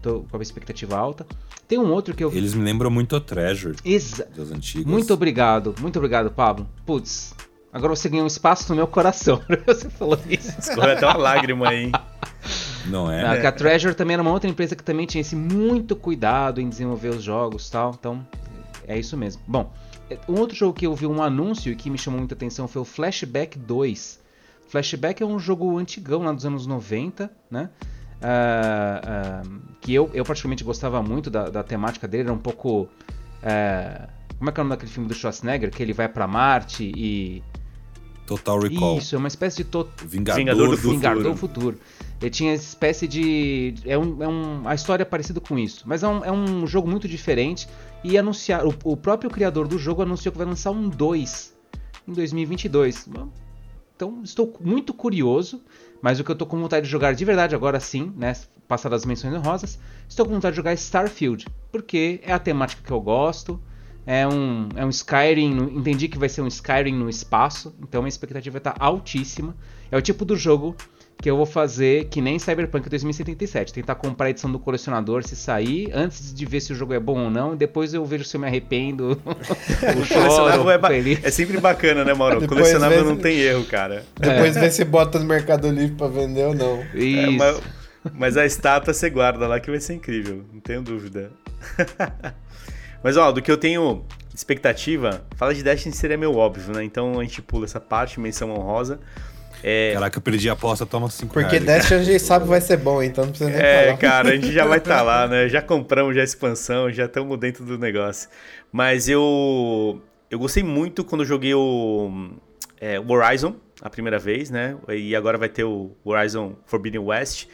tô com a expectativa alta. Tem um outro que eu Eles me lembram muito a Treasure. Exa das antigas. Muito obrigado, muito obrigado, Pablo. Putz, agora você ganhou um espaço no meu coração. você falou isso. Escorreu até uma lágrima aí. Não é? A, a Treasure também era uma outra empresa que também tinha esse muito cuidado em desenvolver os jogos tal. Então, é isso mesmo. Bom, é, um outro jogo que eu vi um anúncio e que me chamou muita atenção foi o Flashback 2. Flashback é um jogo antigão lá dos anos 90, né? Uh, uh, que eu, eu particularmente gostava muito da, da temática dele, era um pouco. Uh, como é que é o nome daquele filme do Schwarzenegger? Que ele vai para Marte e. Total Recall. Isso, é uma espécie de. To... Vingador, Vingador, do, do Vingador do futuro. Ele tinha essa espécie de. É, um, é um, a história é parecida com isso. Mas é um, é um jogo muito diferente. E anunciar. O, o próprio criador do jogo anunciou que vai lançar um 2 em 2022. Então estou muito curioso. Mas o que eu estou com vontade de jogar de verdade agora sim, né? Passadas as menções honrosas, estou com vontade de jogar Starfield. Porque é a temática que eu gosto. É um, é um Skyrim. Entendi que vai ser um Skyrim no espaço. Então a expectativa está altíssima. É o tipo do jogo que eu vou fazer que nem Cyberpunk 2077, tentar comprar a edição do colecionador se sair, antes de ver se o jogo é bom ou não, e depois eu vejo se eu me arrependo. o choro, é, ba é, sempre bacana, né, Mauro? O colecionável não tem erro, cara. Depois é. vê se bota no Mercado Livre pra vender ou não. Isso. É, mas, mas a estátua você guarda lá que vai ser incrível, não tenho dúvida. Mas ó, do que eu tenho expectativa, fala de Destiny seria meio óbvio, né? Então a gente pula essa parte, menção honrosa. É... Caraca, eu perdi a aposta, toma 5 Porque reais. Porque a gente sabe que vai ser bom, então não precisa nem é, falar. É, cara, a gente já vai estar tá lá, né? Já compramos já a expansão, já estamos dentro do negócio. Mas eu eu gostei muito quando eu joguei o, é, o Horizon a primeira vez, né? E agora vai ter o Horizon Forbidden West.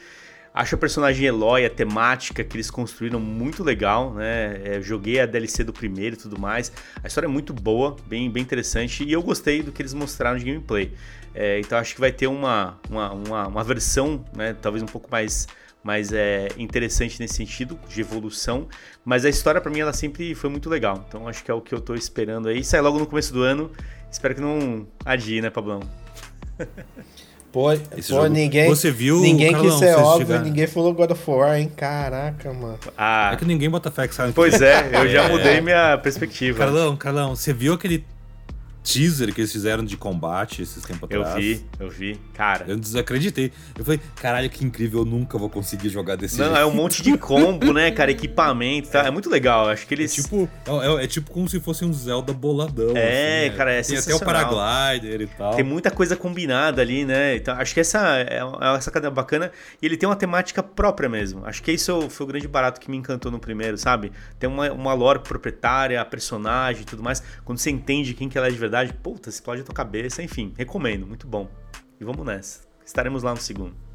Acho a personagem Eloy, a temática que eles construíram muito legal, né? É, joguei a DLC do primeiro e tudo mais. A história é muito boa, bem, bem interessante, e eu gostei do que eles mostraram de gameplay. É, então acho que vai ter uma, uma, uma, uma versão, né? Talvez um pouco mais mais é, interessante nesse sentido, de evolução. Mas a história, para mim, ela sempre foi muito legal. Então acho que é o que eu tô esperando aí. Sai logo no começo do ano. Espero que não adie, né, Pablão? Pô, pô ninguém. Você viu, ninguém Carlão, quis ser óbvio, chegar... ninguém falou God of War, hein? Caraca, mano. Ah, é que ninguém bota fé que sabe. Pois é, eu já mudei minha perspectiva. Carlão, Carlão, você viu aquele teaser que eles fizeram de combate esses tempos atrás. Eu vi, eu vi. Cara. Eu desacreditei. Eu falei, caralho, que incrível, eu nunca vou conseguir jogar desse Não, jeito. é um monte de combo, né, cara? Equipamento, tá? É muito legal. Acho que eles. É tipo, é, é tipo como se fosse um Zelda boladão. É, assim, cara, é Tem até o paraglider e tal. Tem muita coisa combinada ali, né? Então, acho que essa é uma sacada bacana. E ele tem uma temática própria mesmo. Acho que isso foi o grande barato que me encantou no primeiro, sabe? Tem uma, uma lore proprietária, a personagem e tudo mais. Quando você entende quem que ela é de verdade, puta, explode a tua cabeça. Enfim, recomendo, muito bom. E vamos nessa. Estaremos lá no segundo.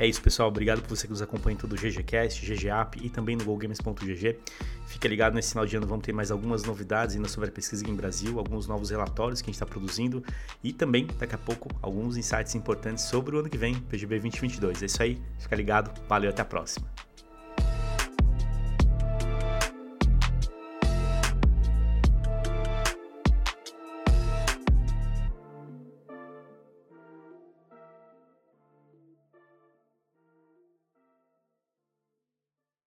É isso, pessoal. Obrigado por você que nos acompanha em todo o GGCast, GGApp e também no GoGames.gg. Fica ligado nesse final de ano, vamos ter mais algumas novidades ainda sobre a pesquisa em Brasil, alguns novos relatórios que a gente está produzindo e também, daqui a pouco, alguns insights importantes sobre o ano que vem, PGB 2022. É isso aí, fica ligado, valeu, até a próxima.